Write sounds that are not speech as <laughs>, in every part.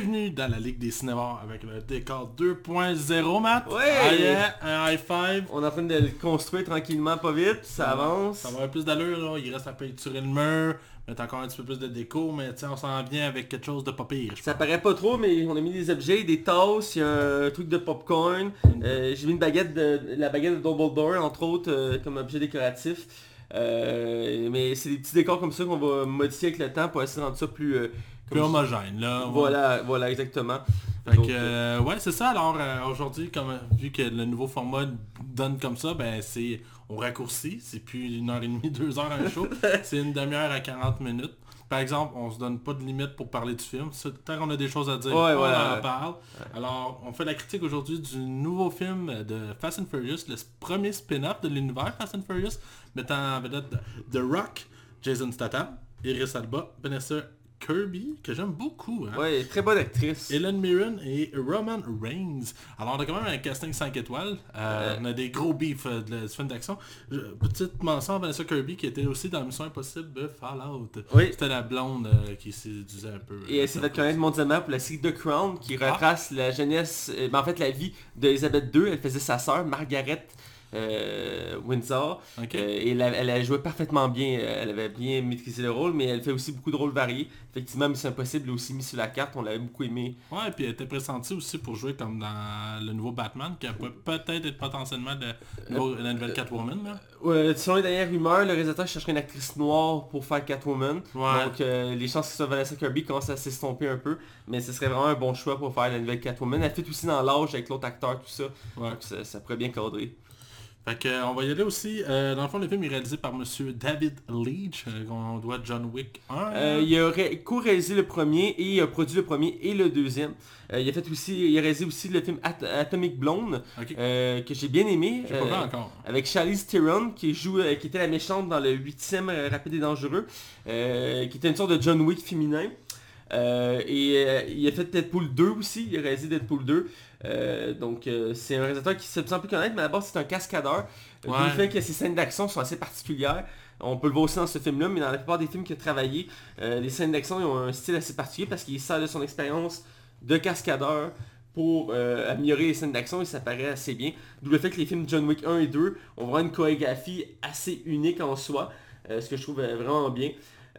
bienvenue dans la Ligue des cinémas avec le décor 2.0, Matt. Ouais. Ah yeah, un high five. On est en train de le construire tranquillement, pas vite, ça avance. Ça va avoir plus d'allure, là. Il reste à peinturer le mur, mettre encore un petit peu plus de déco, mais sais, on s'en vient avec quelque chose de pas pire. Ça paraît pas trop, mais on a mis des objets, des tasses, il y a un truc de popcorn. Euh, J'ai mis une baguette de la baguette de Dumbledore, entre autres, euh, comme objet décoratif. Euh, mais c'est des petits décors comme ça qu'on va modifier avec le temps pour essayer de rendre ça plus... euh, Plus homogène, là. Voilà, voilà, exactement. Fait Donc, que, euh, ouais, c'est ça. Alors, euh, aujourd'hui, comme vu que le nouveau format donne comme ça, ben c'est on raccourcit. C'est plus une heure et demie, <laughs> deux heures un show. <laughs> c'est une demi-heure à 40 minutes. Par exemple, on se donne pas de limite pour parler du film. Tant qu'on a des choses à dire, Ouais, on en parle. Alors, on fait la critique aujourd'hui du nouveau film de Fast and Furious, le premier spin-off de l'univers Fast and Furious, mettant en vedette The Rock, Jason Statham, Iris Alba, Vanessa Kirby, que j'aime beaucoup. hein. Ouais, très bonne actrice. Helen Mirren et Roman Reigns. Alors on a quand même un casting 5 étoiles. Euh, on a des gros beefs euh, de la- du film d'action. Petite mention à Vanessa Kirby qui était aussi dans Mission Impossible de Fallout. Oui. C'était la blonde euh, qui séduisait un peu. Et elle s'est fait connaître mondialement pour la série The Crown qui retrace la jeunesse, euh, ben, en fait la vie d'Elisabeth II. Elle faisait sa sœur, Margaret euh, Windsor. Euh, et elle, a- elle a joué parfaitement bien, euh, elle avait bien maîtrisé le rôle, mais elle fait aussi beaucoup de rôles variés. Effectivement, Mission Impossible l'a aussi mis sur la carte, on l'avait beaucoup aimé. Ouais, puis elle était pressentie aussi pour jouer comme dans le nouveau Batman, qui peut peut-être être potentiellement de la nouvelle Catwoman. Là. Euh, selon les dernières rumeurs, le réalisateur chercherait une actrice noire pour faire Catwoman. Ouais. Donc euh, les chances que ce soit Vanessa Kirby commencent à s'estomper un peu, mais ce serait vraiment un bon choix pour faire la nouvelle Catwoman. Elle fait aussi dans l'âge avec l'autre acteur, tout ça. Ouais. Donc ça, ça pourrait bien cadrer. Fait que, euh, on va y aller aussi. Euh, dans le fond, le film est réalisé par Monsieur David Leitch, euh, qu'on doit John Wick 1. Euh, il a ré- co-réalisé le premier et il a produit le premier et le deuxième. Euh, il a fait aussi, il a réalisé aussi le film At- Atomic Blonde que j'ai bien aimé. Pas vu encore. avec Charlize Theron qui joue, qui était la méchante dans le huitième Rapide et Dangereux, qui était une sorte de John Wick féminin. Et il a fait Deadpool 2 aussi, il a réalisé Deadpool 2. Euh, donc euh, c'est un réalisateur qui se sent plus connaître, mais base c'est un cascadeur. Ouais. Le fait que ses scènes d'action sont assez particulières. On peut le voir aussi dans ce film-là, mais dans la plupart des films qu'il a travaillé, euh, les scènes d'action ont un style assez particulier parce qu'il sert de son expérience de cascadeur pour améliorer les scènes d'action et ça paraît assez bien. D'où le fait que les films John Wick 1 et 2 ont vraiment une chorégraphie assez unique en soi, ce que je trouve vraiment bien.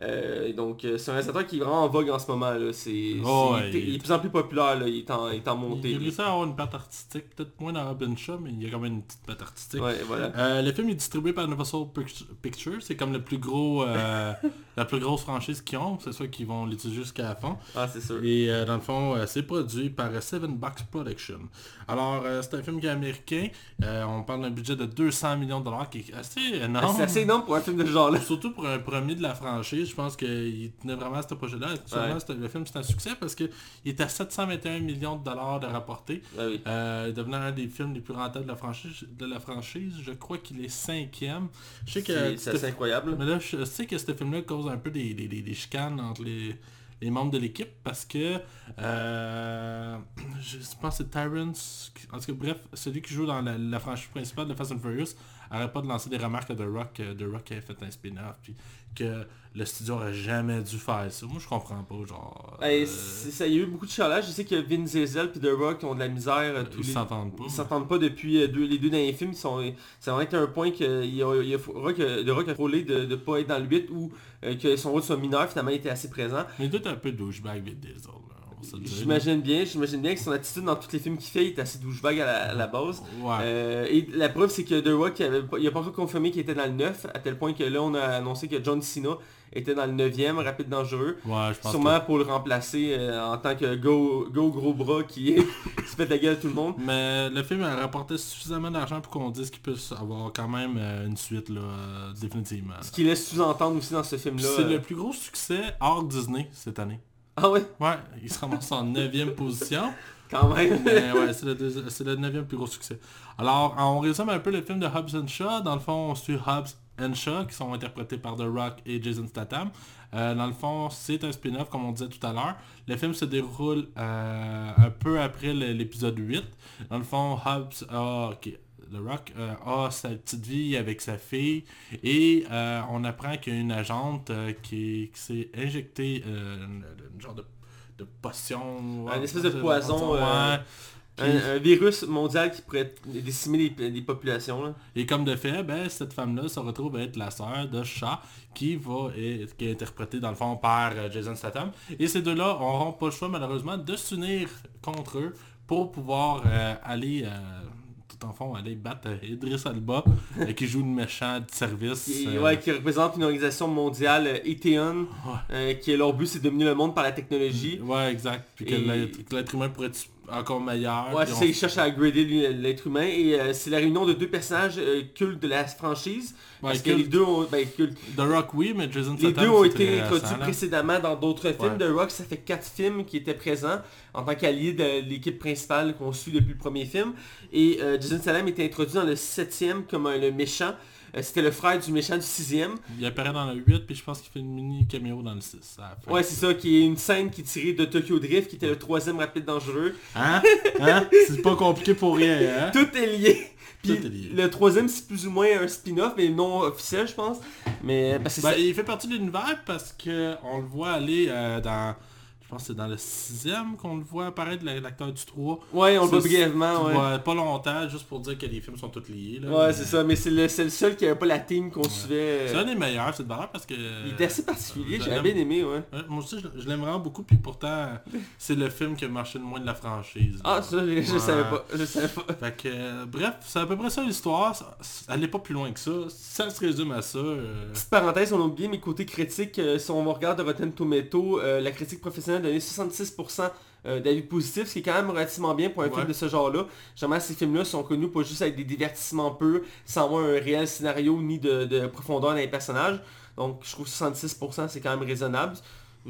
Euh, donc euh, c'est un réalisateur qui est vraiment en vogue en ce moment. Là. C'est, Oh, ouais, il, est- il- il est de plus en plus populaire, là. il est en, il est en montée. Il a réussi à avoir une patte artistique, peut-être moins dans Robin Shaw, mais il y a quand même une petite patte artistique. Ouais, voilà. Euh, le film est distribué par Universal Pict- Pictures, c'est comme le plus gros, euh, <laughs> la plus grosse franchise qu'ils ont, c'est sûr qu'ils vont l'utiliser jusqu'à la fin. Ah, c'est sûr. Et euh, dans le fond, euh, c'est produit par euh, Seven Box Production. Alors, euh, c'est un film qui est américain. On parle d'un budget de 200 millions de dollars qui est assez énorme. C'est assez énorme pour un film de ce genre-là. Surtout pour un premier de la franchise, je pense qu'il tenait vraiment à ce projet-là. Ouais. le film c'est un succès parce qu'il était à 721 millions de dollars de rapportés. Ah oui. Devenant un des films les plus rentables de la franchise. De la franchise. Je crois qu'il est cinquième. Je sais que C'est, incroyable. mais là, je sais que ce film-là un peu des, des, des- chicanes entre les, membres de l'équipe parce que euh, <clears throat> je pense que c'est Tyrants, en tout cas bref, celui qui joue dans la franchise principale de Fast and Furious arrête pas de lancer des remarques à The Rock, que The Rock avait fait un spin-off, puis que le studio aurait jamais dû faire ça. Moi je comprends pas, genre... Euh, ça, il y a eu beaucoup de chialage. Je sais que Vin Diesel et The Rock ont de la misère. euh, tous ils les- s'entendent pas. Ils s'entendent pas depuis euh, deux- les deux derniers films. Ils sont, ça va être un point que il y a, il y a- Rock, euh, The Rock a frôlé de ne pas être dans le 8 ou euh, que son rôle soit mineur. Finalement, il était assez présent. Mais être un peu douchebag Vin Diesel, là, J'imagine bien, j'imagine bien que son attitude dans tous les films qu'il fait, il est assez douchebag à la, à la base. Ouais. Euh, et la preuve, c'est que The Rock, il, avait il a pas encore confirmé qu'il était dans le 9, à tel point que là, on a annoncé que John Cena était dans le 9e, rapide dangereux. Ouais, je pense Sûrement pour le remplacer euh, en tant que go, go gros bras <laughs> qui, se pète la gueule à tout le monde. Mais le film a rapporté suffisamment d'argent pour qu'on dise qu'il puisse avoir quand même euh, une suite là, euh, définitivement. Ce qui laisse sous-entendre aussi dans ce film-là. C'est le plus gros succès hors Disney cette année. Ah ouais, Ouais, il se ramasse en 9 position. quand même. Mais ouais, c'est le, 9 plus gros succès. Alors, on résume un peu le film de Hobbs and Shaw. Dans le fond, on suit Hobbs and Shaw, qui sont interprétés par The Rock et Jason Statham. Euh, dans le fond, c'est un spin-off, comme on disait tout à l'heure. Le film se déroule euh, un peu après l'épisode 8. Dans le fond, Hobbs a... ok, The Rock euh, a sa petite vie avec sa fille et euh, on apprend qu'il y a une agente euh, qui, qui s'est injectée une, une genre de de potion. Un espèce de poison. Un, un virus mondial qui pourrait décimer les, les populations. Là. Et comme de fait, ben, cette femme-là se retrouve à être la sœur de Chat qui va être, qui est interprétée dans le fond par Jason Statham. Et ces deux-là n'auront pas le choix malheureusement de s'unir contre eux pour pouvoir euh, aller, euh, tout en fond, aller battre euh, Idris Alba euh, qui joue le méchant de service. Qui, euh, ouais, qui représente une organisation mondiale, Eteon, euh, qui leur but c'est de dominer le monde par la technologie. Ouais, exact. Puis que Et- l'être que l'être humain pourrait être encore meilleur. Ouais, c'est on- ils cherchent à upgrader lui, l'être humain et euh, c'est la réunion de deux personnages euh, cultes de la franchise. parce que culte. les deux ont, ben, cultes. The Rock, oui, mais Jason Les deux ont été introduits précédemment dans d'autres films Ouais. de Rock. Ça fait quatre films qui étaient présents en tant qu'alliés de l'équipe principale qu'on suit depuis le premier film. Et euh, Jason Statham était introduit dans le septième comme le méchant. Euh, C'était le frère du méchant du sixième. Il apparaît dans le 8, puis je pense qu'il fait une mini caméo dans le 6. à la fin. Ouais, c'est ça, qui est une scène qui est tirée de Tokyo Drift, qui était le troisième rapide dangereux. Hein? Hein? C'est pas compliqué pour rien, hein? Tout est lié. Puis Tout est lié. le troisième, c'est plus ou moins un spin-off, mais non officiel, je pense. Mais Ben, c'est- il fait partie de l'univers parce que on le voit aller euh, dans... Je pense que c'est dans le sixième qu'on le voit apparaître, la- l'acteur du 3. Ouais, on le voit C'est- brièvement, ouais. vois pas longtemps, juste pour dire que les films sont tous liés. Là, Ouais, mais c'est ça, mais c'est le, c'est le seul qui avait pas la team qu'on suivait. C'est un des meilleurs, cette valeur, parce que... Il était assez particulier, j'avais l'aime. bien aimé, ouais. Ouais, moi aussi, je, je l'aime vraiment beaucoup, puis pourtant, c'est le film qui a marché le moins de la franchise. Ah, là. ça, je, je Ouais. savais pas, je savais pas. Fait que, euh, bref, c'est à peu près ça l'histoire. Elle n'est pas plus loin que ça. Ça se résume à ça. euh, Petite parenthèse, on a oublié mes côtés critiques. euh, si on regarde Rotten Tomato, euh, la critique professionnelle a donné 66% euh, d'avis positifs, ce qui est quand même relativement bien pour un Ouais. film de ce genre-là. Généralement, ces films-là sont connus pas juste avec des divertissements purs, sans avoir un réel scénario ni de, de profondeur dans les personnages. Donc, je trouve que 66% c'est quand même raisonnable.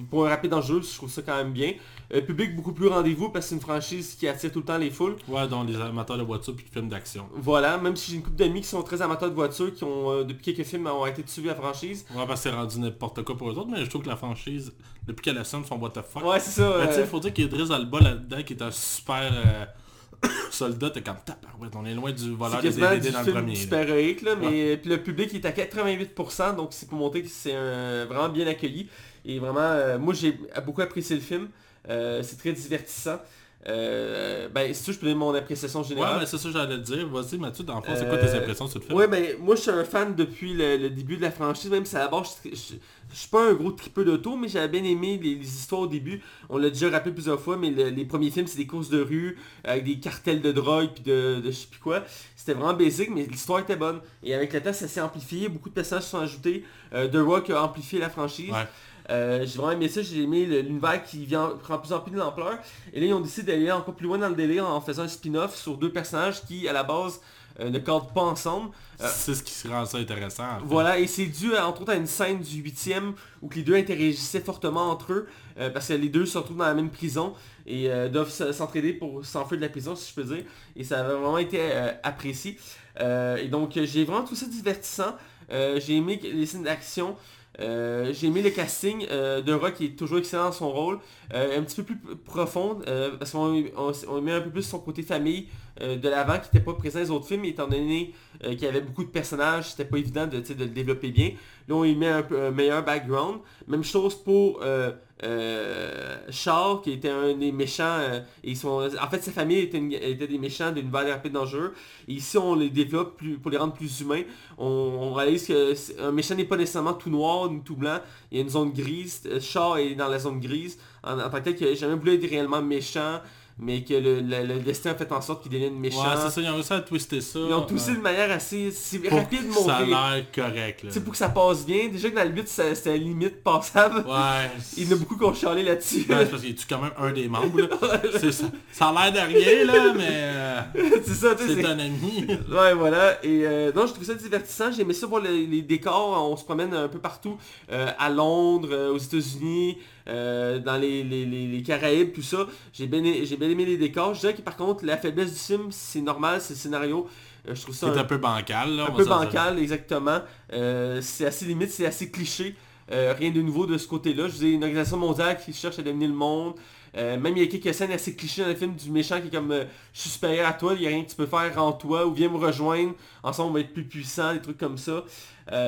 Pour un rapide enjeu, je trouve ça quand même bien. Euh, public beaucoup plus rendez-vous parce que c'est une franchise qui attire tout le temps les foules. Ouais, dont les amateurs de voitures puis de films d'action. Voilà, même si j'ai une couple d'amis qui sont très amateurs de voitures, qui ont, euh, depuis quelques films, ont été suivis à la franchise. Ouais, parce que c'est rendu n'importe quoi pour eux autres, mais je trouve que la franchise, depuis qu'elle assume son what the fuck. Ouais, c'est ça. Mais tu sais, euh, il faut dire qu'il y a Idris Alba là-dedans qui est un super euh, <coughs> soldat. T'es comme tabarouette, on est loin du voleur de quasiment DVD dans le premier. là. super-héroïque, là, mais puis le public est à 88%, donc c'est pour montrer que c'est vraiment bien accueilli. Et vraiment, euh, moi j'ai beaucoup apprécié le film. Euh, c'est très divertissant. Euh, ben, si tu veux, je peux donner mon appréciation Ouais, générale. mais c'est ça que j'allais te dire. Vas-y, Mathieu, dans le fond, c'est quoi tes impressions sur le film? Ouais, ben, moi je suis un fan depuis le, le début de la franchise, même si à la base, je, je- je suis pas un gros tripeux d'auto, mais j'avais bien aimé les, les histoires au début. On l'a déjà rappelé plusieurs fois, mais le- les premiers films, c'est des courses de rue, avec des cartels de drogue, puis de, de je sais plus quoi. C'était vraiment basique, mais l'histoire était bonne. Et avec le temps, ça s'est amplifié, beaucoup de personnages se sont ajoutés. Euh, The Rock a amplifié la franchise. Ouais. Euh, j'ai vraiment aimé ça, j'ai aimé l'univers qui vient, prend de plus en plus de l'ampleur. Et là, ils ont décidé d'aller encore plus loin dans le délire en faisant un spin-off sur deux personnages qui, à la base, euh, ne cadrent pas ensemble. Euh, C'est ce qui rend ça intéressant. en fait. Voilà, et c'est dû à, entre autres à une scène du huitième où que les deux interagissaient fortement entre eux, euh, parce que les deux se retrouvent dans la même prison et doivent s'entraider pour s'enfuir de la prison, si je peux dire. Et ça avait vraiment été apprécié. Et donc j'ai vraiment tout ça divertissant. J'ai aimé les scènes d'action. Euh, j'ai aimé le casting euh, de Rock qui est toujours excellent dans son rôle, Euh, un petit peu plus p- profond euh, parce qu'on on, on met un peu plus son côté famille de l'avant qui n'était pas présent dans les autres films étant donné qu'il y avait beaucoup de personnages, c'était pas évident de, de le développer bien. Là on y met un, un meilleur background. Même chose pour euh, euh, Charles qui était un des méchants. euh, et son, en fait sa famille était, des méchants d'une vague rapide dangereux. Et ici on les développe pour les rendre plus humains. On, réalise que c'est- un méchant n'est pas nécessairement tout noir ni tout blanc. Il y a une zone grise. Euh, Charles est dans la zone grise. En, en tant que tel qu'il n'a jamais voulu être réellement méchant. Mais que le, le- le destin a fait en sorte qu'il devienne méchant. Ouais, c'est ça, ils ont réussi à twister ça. Ils ont euh, de manière assez rapide que Ça a l'air correct. Là. Pour que ça passe bien. Déjà que dans le 8, ça- c'était limite passable. Ouais. <laughs> Il y en a beaucoup qui ont chialé là-dessus. Ouais, c'est parce qu'il tue quand même un des membres. là. <laughs> Ça. ça a l'air de rien, là, mais euh, <laughs> c'est ça, tu sais. c'est un ami. Ouais, voilà. Et euh, non, je trouve ça divertissant. J'ai aimé ça voir les, les décors. On se promène un peu partout. euh, à Londres, euh, aux États-Unis, euh, dans les, les, les- les Caraïbes, tout ça. J'ai bien, ai- j'ai bien aimé les décors. Je dirais que par contre, la faiblesse du film, c'est normal, c'est le scénario. Euh, je trouve ça C'est un, un peu bancal, là. un peu dire. bancal, exactement. Euh, c'est assez limite, c'est assez cliché. Rien de nouveau de ce côté-là. Je vous ai une organisation mondiale qui cherche à dominer le monde. Euh, même il y a quelques scènes assez clichés dans le film du méchant qui est comme euh, je suis supérieur à toi, il n'y a rien que tu peux faire en toi ou viens me rejoindre, ensemble on va être plus puissant, des trucs comme ça.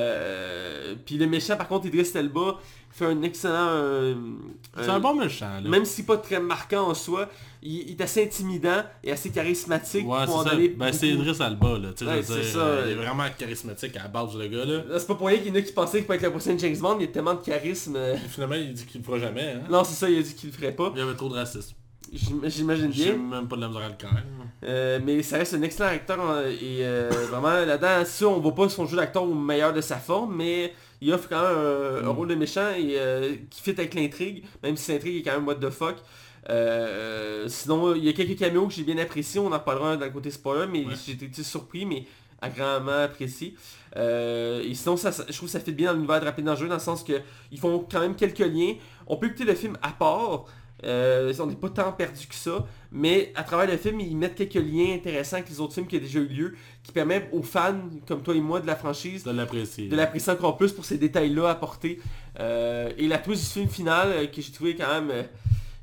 Euh, puis le méchant par contre Idris Elba fait un excellent... euh, C'est euh, un bon méchant, là. Même si pas très marquant en soi, il, il est assez intimidant et assez charismatique Ouais, pour en donner Ben, c'est. Idris Alba, là. Ouais, je veux c'est dire, ça. euh, il est vraiment charismatique à la base, le gars, là. C'est pas pour rien qu'il y en a qui pensaient qu'il peut être le prochain James Bond, il y a tellement de charisme. euh. Finalement, il dit qu'il le fera jamais, hein. Non, c'est ça, il a dit qu'il le ferait pas. Il y avait trop de racisme. J'im- J'imagine J'ai bien. même pas de la misère à le craindre. Euh, mais ça reste un excellent acteur euh, et euh, <laughs> vraiment là-dedans, ça on voit pas son jeu d'acteur au meilleur de sa forme, mais il offre quand même un, un Mm. rôle de méchant et euh, qui fit avec l'intrigue, même si l'intrigue est quand même what the fuck. Sinon, il y a quelques caméos que j'ai bien appréciés, on en reparlera dans le côté spoiler, mais Ouais. j'ai été surpris, mais agréablement apprécié. Euh, et sinon, ça, ça- je trouve que ça fait bien dans l'univers de Rapide Dangereux, dans le sens que ils font quand même quelques liens. On peut écouter le film à part, euh, on n'est pas tant perdu que ça, mais à travers le film, ils mettent quelques liens intéressants avec les autres films qui ont déjà eu lieu, qui permettent aux fans, comme toi et moi, de la franchise, De l'apprécier. de l'apprécier encore plus pour ces détails-là apportés. Euh, et la twist du film final, euh, que j'ai trouvé quand même...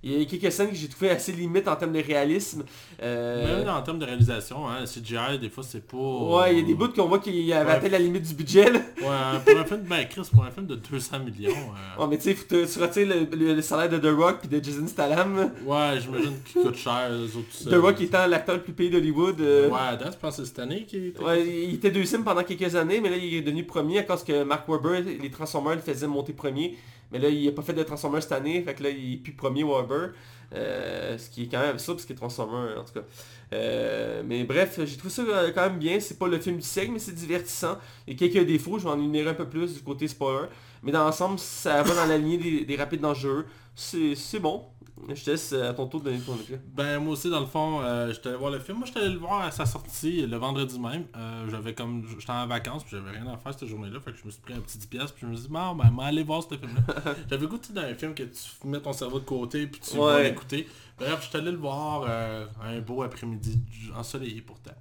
il y a quelques scènes que j'ai trouvé assez limites en termes de réalisme. Euh, Même en termes de réalisation, hein, CGI, des fois, c'est pas... Ouais, il y a des bouts qu'on voit qu'il avait Ouais. atteint la limite du budget. Là. Ouais, pour un film, ben Chris, pour un film de 200 millions... euh, Ouais, mais tu sais, tu retires le, le- le salaire de The Rock puis de Jason Statham. Ouais, j'imagine qu'il coûte cher, les autres The. Rock étant l'acteur le plus payé d'Hollywood. euh, Ouais, date, je pense que cette année qu'il était... Ouais, il était deuxième pendant quelques années, mais là il est devenu premier à cause que Mark Webber, les Transformers le faisaient monter premier. Mais là il a pas fait de Transformers cette année, fait que là il est plus premier Webber. Euh, ce qui est quand même absurde parce qu'il est Transformers en tout cas. Euh, mais bref, j'ai trouvé ça euh, quand même bien. C'est pas le film du siècle, mais c'est divertissant. Il y a quelques défauts, je vais en énumérer un peu plus du côté spoiler. Mais dans l'ensemble, ça va dans la lignée des, des rapides dangereux. C'est bon. Je te laisse euh, à ton tour de donner ton avis. Ben moi aussi dans le fond, euh, j'étais allé voir le film. Moi j'étais allé le voir à sa sortie le vendredi même. Euh, j'avais comme j'étais en vacances puis j'avais rien à faire cette journée-là. Fait que je me suis pris un petit 10 pièces puis je me suis dit ben m'en aller voir ce film-là. <laughs> j'avais goûté dans un film que tu mets ton cerveau de côté puis tu vas Ouais. l'écouter. Bref, j'étais allé le voir euh, un beau après-midi ensoleillé pourtant.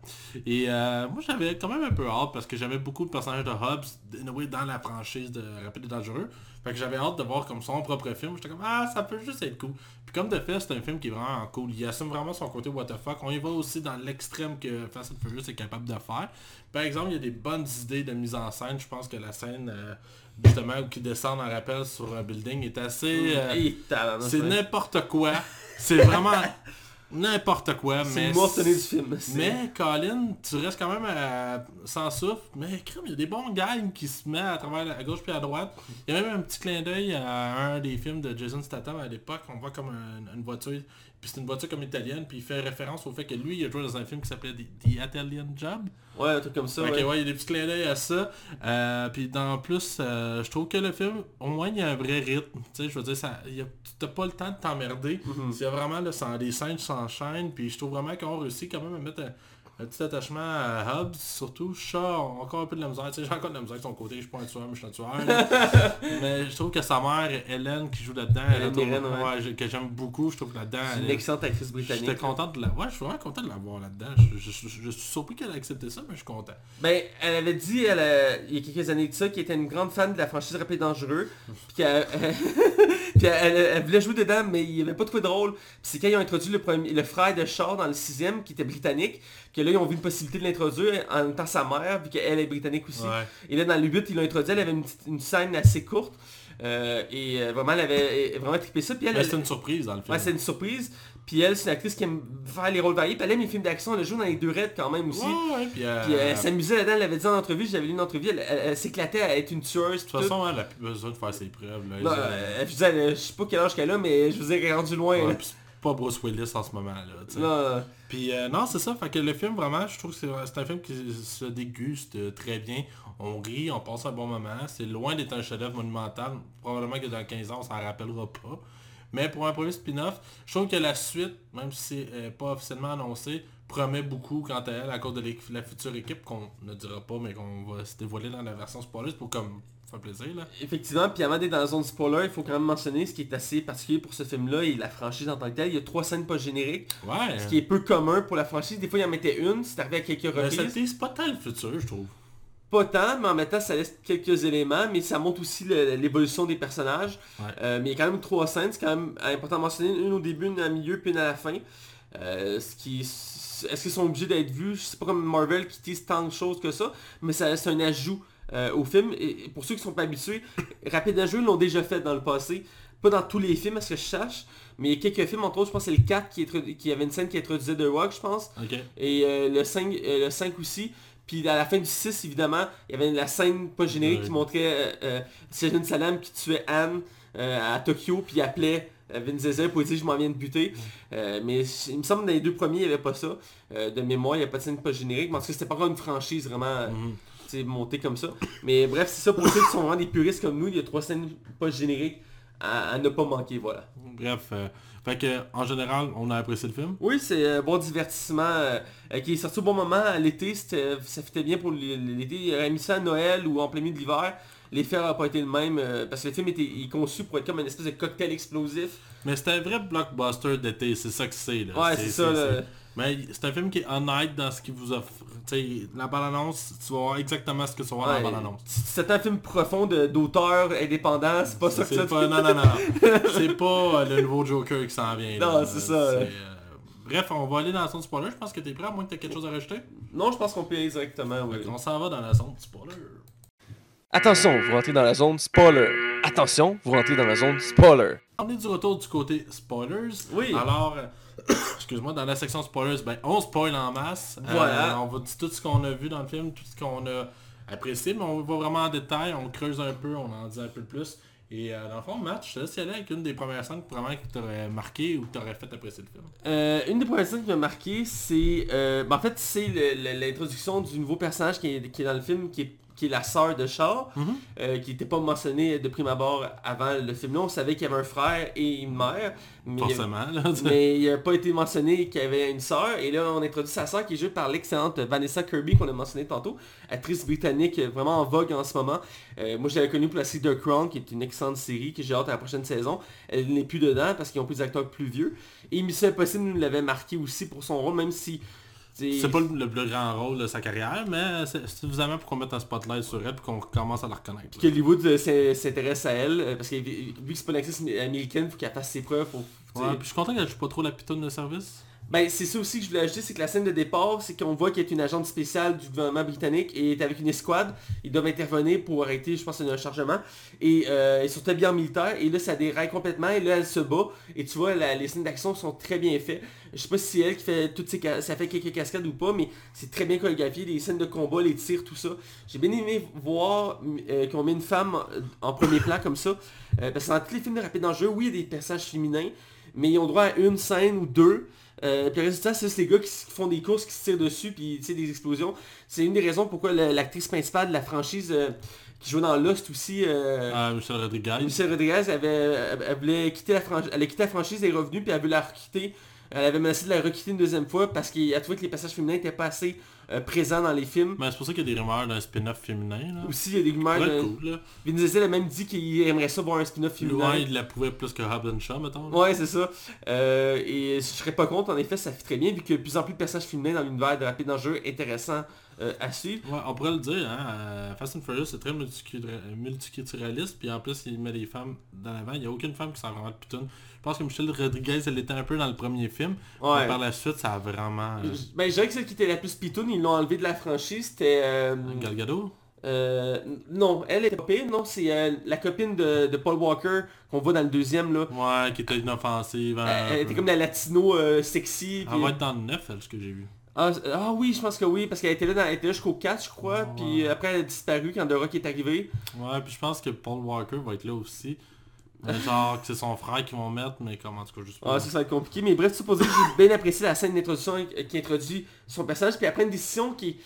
Et moi j'avais quand même un peu hâte parce que j'aimais beaucoup le personnage de Hobbs dans la franchise de Rapide et Dangereux. Fait que j'avais hâte de voir comme son propre film. J'étais comme ah ça peut juste être cool. Puis comme de fait, c'est un film qui est vraiment cool. Il assume vraiment son côté what the fuck. On y va aussi dans l'extrême que Fast and Furious est capable de faire. Par exemple, il y a des bonnes idées de mise en scène. Je pense que la scène euh, justement où qui descend en rappel sur un building est assez. euh, Et tabarnak, c'est n'importe quoi. C'est vraiment <laughs> n'importe quoi. C'est Mais du film. Mais Colin, tu restes quand même à- sans souffle. Mais crème, il y a des bons gangs qui se mettent à travers la- à gauche puis à droite. Il y a même un petit clin d'œil à un des films de Jason Statham à l'époque. On voit comme un- une voiture. Puis c'est une voiture comme italienne. Puis il fait référence au fait que lui, il a joué dans un film qui s'appelait The, Italian Job. Ouais, un truc comme ça. Ok, ouais. ouais, il y a des petits clins d'œil à ça. Euh, puis dans plus, euh, je trouve que le film, au moins, il y a un vrai rythme. Tu sais, je veux dire, ça, il y a- t'as pas le temps de t'emmerder. Il y a vraiment, là, sans, les scènes s'enchaînent. Puis je trouve vraiment qu'on réussit quand même à mettre un, un petit attachement à Hobbs. Surtout, Shaw, encore un peu de la misère. Tu sais, j'ai encore de la misère de son côté. Je suis pas un tueur, mais je suis un tueur. <laughs> mais je trouve que sa mère, Hélène, qui joue là-dedans, elle Mirren, ouais. ouais, que j'aime beaucoup. Je trouve que là-dedans, C'est une excellente actrice britannique. J'étais content de la... Ouais, je suis vraiment content de la voir là-dedans. Je, je- je- je suis surpris qu'elle ait accepté ça, mais je suis content. Ben, elle avait dit, elle, euh, il y a quelques années de ça, qu'elle était une grande fan de la franchise Rapide Dangereux. Puis qu'elle <laughs> puis elle, elle voulait jouer dedans, mais il n'y avait pas trouvé drôle. Puis c'est quand ils ont introduit le, premier, le frère de Shaw dans le sixième, qui était britannique, que là, ils ont vu une possibilité de l'introduire en étant sa mère, puis qu'elle est britannique aussi. Ouais. Et là, dans le 8, ils l'ont introduit, elle avait une, petite- une scène assez courte. euh, et euh, vraiment, elle avait vraiment trippé ça. Puis elle, c'était une surprise dans le film. Ouais, c'est une surprise. Puis elle, c'est une actrice qui aime faire les rôles variés. Puis elle aime les films d'action. Elle joue dans les deux raids quand même aussi. Ouais, ouais, puis, euh, Puis euh, elle s'amusait là-dedans. Elle l'avait dit en entrevue. J'avais lu une entrevue. Elle, elle- elle s'éclatait à être une tueuse. De toute façon, elle a plus besoin de faire ses preuves. Là. Non, Elle- euh, je, disais, je sais pas quel âge qu'elle a, mais je vous ai rendu loin. Ouais, là. puis c'est pas Bruce Willis en ce moment là. Non, Puis euh, non, c'est ça. Fait que le film vraiment, je trouve que c'est c'est un film qui se déguste très bien. On rit, on passe un bon moment. C'est loin d'être un chef-d'œuvre monumental. Probablement que dans 15 ans, on s'en rappellera pas. Mais pour un premier spin-off, je trouve que la suite, même si c'est euh, pas officiellement annoncé, promet beaucoup quant à elle à cause de la future équipe qu'on ne dira pas, mais qu'on va se dévoiler dans la version spoiler pour comme faire plaisir là. effectivement, puis avant d'être dans la zone spoiler, il faut quand même mentionner ce qui est assez particulier pour ce film-là et la franchise en tant que telle. Il y a trois scènes post-génériques, Ouais. ce qui est peu commun pour la franchise. Des fois, il en mettait une, c'est arrivé à quelques Mais reprises. ça tease pas tant le futur, je trouve. Pas tant, mais en même temps, ça laisse quelques éléments, mais ça montre aussi l'évolution des personnages. Ouais. Euh, mais il y a quand même trois scènes, c'est quand même important de mentionner, une au début, une à milieu, puis une à la fin. Euh, ce qui... Est-ce qu'ils sont obligés d'être vus? Je sais pas comme Marvel qui tease tant de choses que ça, mais ça reste un ajout euh, au film. Et pour ceux qui sont pas habitués, <laughs> Rapid Danger l'ont déjà fait dans le passé. Pas dans tous les films, à ce que je sache, mais il y a quelques films, entre autres, je pense que c'est le 4 qui, introdu- qui avait une scène qui introduisait The Rock, je pense. Et le, 5, euh, le 5 aussi. Puis à la fin du 6, évidemment, il y avait la scène pas générique qui montrait euh, euh, Salam qui tuait Anne euh, à Tokyo, puis il appelait euh, Vin Diesel pour dire je m'en viens de buter. Euh, mais il me semble que dans les deux premiers, il n'y avait pas ça. Euh, de mémoire, il n'y a pas de scène pas générique. Mais en tout cas, c'était pas encore une franchise vraiment sais, montée comme ça. Mais bref, c'est ça pour ceux qui sont vraiment des puristes comme nous, il y a trois scènes pas génériques à, à ne pas manquer, voilà. Bref, fait que en général, on a apprécié le film. Oui, c'est un bon divertissement euh, euh, qui est sorti au bon moment à l'été. c'était- Ça fitait bien pour l'été. Il aurait mis ça à Noël ou en plein milieu de l'hiver. L'effet n'aurait pas été le même euh, parce que le film était il est conçu pour être comme une espèce de cocktail explosif. Mais c'est un vrai blockbuster d'été, c'est ça que c'est. là. Ouais, c'est ça. Mais c'est un film qui est honnête dans ce qu'il vous offre. Tu sais, la bande-annonce, tu vas voir exactement ce que tu vas voir dans la bande-annonce. C'est un film profond d'auteur indépendant, c'est pas ça que ça pas, non, non, non, non. <laughs> C'est pas euh, le nouveau Joker qui s'en vient. Non, c'est ça, euh, Bref, on va aller dans la zone spoiler. Je pense que t'es prêt, à moins que t'aies quelque chose à rajouter. Non, je pense qu'on peut y aller directement, oui. Qu'on s'en va dans la zone spoiler. Attention, vous rentrez dans la zone spoiler. Attention, vous rentrez dans la zone spoiler. On est du retour du côté spoilers. Oui. Alors, euh, <coughs> excuse-moi, dans la section spoilers, ben, on spoil en masse. Euh, Voilà. on va dire tout ce qu'on a vu dans le film, tout ce qu'on a apprécié, mais on va vraiment en détail, on creuse un peu, on en dit un peu plus. Et euh, dans le fond, Matt, je te laisse y aller avec une des premières scènes vraiment qui t'aurait marqué ou qui t'aurait fait apprécier le film. Euh, une des premières scènes qui m'a marqué, c'est... euh, ben, en fait, c'est l'introduction du nouveau personnage qui est, qui est dans le film, qui est, qui est la sœur de Char, Mhm. euh, qui n'était pas mentionné de prime abord avant le film. Là, on savait qu'il y avait un frère et une mère, mais, Forcément. Là, <laughs> mais il n'a pas été mentionné qu'il y avait une sœur. Et là, on introduit sa sœur qui est jouée par l'excellente Vanessa Kirby qu'on a mentionné tantôt, actrice britannique euh, vraiment en vogue en ce moment. Euh, moi, je l'avais connue pour la série The Crown, qui est une excellente série que j'ai hâte à la prochaine saison. Elle n'est plus dedans parce qu'ils ont pris des acteurs plus vieux. Et Mission Impossible nous l'avait marqué aussi pour son rôle, même si... C'est pas le, le plus grand rôle de sa carrière, mais c'est suffisamment pour qu'on mette un spotlight sur elle et qu'on commence à la reconnaître. que Hollywood euh, s'in- s'intéresse à elle, euh, parce que vu que c'est pas une actrice américaine, il faut qu'elle fasse ses preuves. Ouais, puis je suis content qu'elle joue pas trop la pitonne de service. Ben c'est ça aussi que je voulais ajouter, c'est que la scène de départ, c'est qu'on voit qu'elle est une agente spéciale du gouvernement britannique et est avec une escouade. Ils doivent intervenir pour arrêter, je pense, un chargement. Et euh, ils sont habillés en militaire et là ça déraille complètement et là elle se bat. Et tu vois, les scènes d'action sont très bien faites. Je sais pas si c'est elle qui fait toutes ces ça fait quelques cascades ou pas, mais c'est très bien chorégraphié, les scènes de combat, les tirs, tout ça. J'ai bien aimé voir euh, qu'on met une femme euh, en premier plan comme ça. Parce que dans tous les films de Rapide Dangereux, oui, il y a des personnages féminins, mais ils ont droit à une scène ou deux. Euh, puis le résultat, c'est les gars qui, font des courses, qui se tirent dessus, puis des explosions. C'est une des raisons pourquoi l'actrice principale de la franchise euh, qui joue dans Lost aussi, euh, Ah, Michel Rodriguez. Michelle Rodriguez, avait, elle, elle voulait quitter la franchise, elle a quitté la franchise, elle est revenue, puis elle veut la requitter. Elle avait menacé de la requitter une deuxième fois parce qu'elle trouvait que les passages féminins n'étaient pas assez euh, présents dans les films. Mais c'est pour ça qu'il y a des rumeurs d'un spin-off féminin. Là. Aussi, il y a des rumeurs de... cool, là. Vin Diesel a même dit qu'il aimerait ça voir un spin-off féminin. Ouais, il l'approuvait plus que Hobbs Shaw, mettons. là. Ouais, c'est ça. Euh, et je serais pas contre, en effet, ça fait très bien, vu qu'il y a de plus en plus de personnages féminins dans l'univers de Rapide Dangereux intéressant euh, à suivre. Ouais, on pourrait le dire, hein, euh, Fast and Furious c'est très multiculturaliste, puis en plus il met des femmes dans l'avant, il n'y a aucune femme qui s'en vraiment de putain. Je pense que Michelle Rodriguez, elle était un peu dans le premier film, Ouais. mais par la suite ça a vraiment... euh, Ben, je dirais que celle qui était la plus pitoune, ils l'ont enlevé de la franchise, c'était... euh, Gal Gadot euh, non, elle était pas pire, non, c'est euh, la copine de, de Paul Walker qu'on voit dans le deuxième, là. Ouais, qui était inoffensive. un Elle, était comme la latino euh, sexy. Elle va être dans le 9, elle, ce que j'ai vu. Ah, ah oui, je pense que oui, parce qu'elle était là, dans- elle était là jusqu'au 4, je crois, Ouais. puis après elle a disparu quand The Rock est arrivé. Ouais, puis je pense que Paul Walker va être là aussi. Mais genre que c'est son frère qui vont mettre, mais comment en tout cas juste Ah, ça, ça va être compliqué. Mais bref, supposé que j'ai bien apprécié la scène d'introduction euh, qui introduit son personnage. Puis après une décision qui,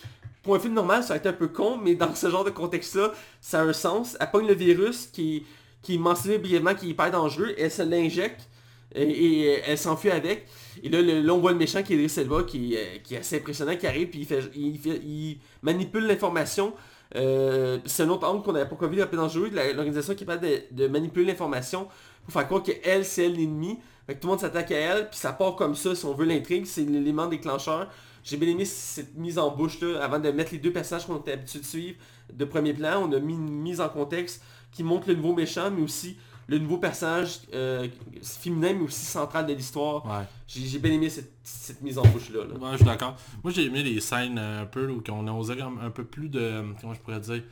pour un film normal, ça a été un peu con, mais dans ce genre de contexte-là, ça a un sens. Elle pogne le virus qui, qui est mentionné brièvement, qui est hyper dangereux. Elle se l'injecte et, et, euh, elle s'enfuit avec. Et là, le- là, on voit le méchant qui est Idris Elba, qui, euh, qui est assez impressionnant, qui arrive, puis il, fait, il, fait- il manipule l'information. Euh, c'est un autre angle qu'on n'avait pas vu dans la- l'organisation qui est capable de, manipuler l'information pour faire croire qu'elle, c'est elle l'ennemi. Que tout le monde s'attaque à elle, puis ça part comme ça, si on veut l'intrigue, c'est l'élément déclencheur. J'ai bien aimé cette mise en bouche là, avant de mettre les deux personnages qu'on était habitué de suivre de premier plan, on a mis une mise en contexte qui montre le nouveau méchant, mais aussi le nouveau personnage euh, féminin, mais aussi central de l'histoire. Ouais. J'ai bien aimé cette, cette mise en bouche là. là. Ouais, je suis d'accord. Moi, j'ai aimé les scènes euh, un peu où on a osé comme un peu plus de... Comment je pourrais dire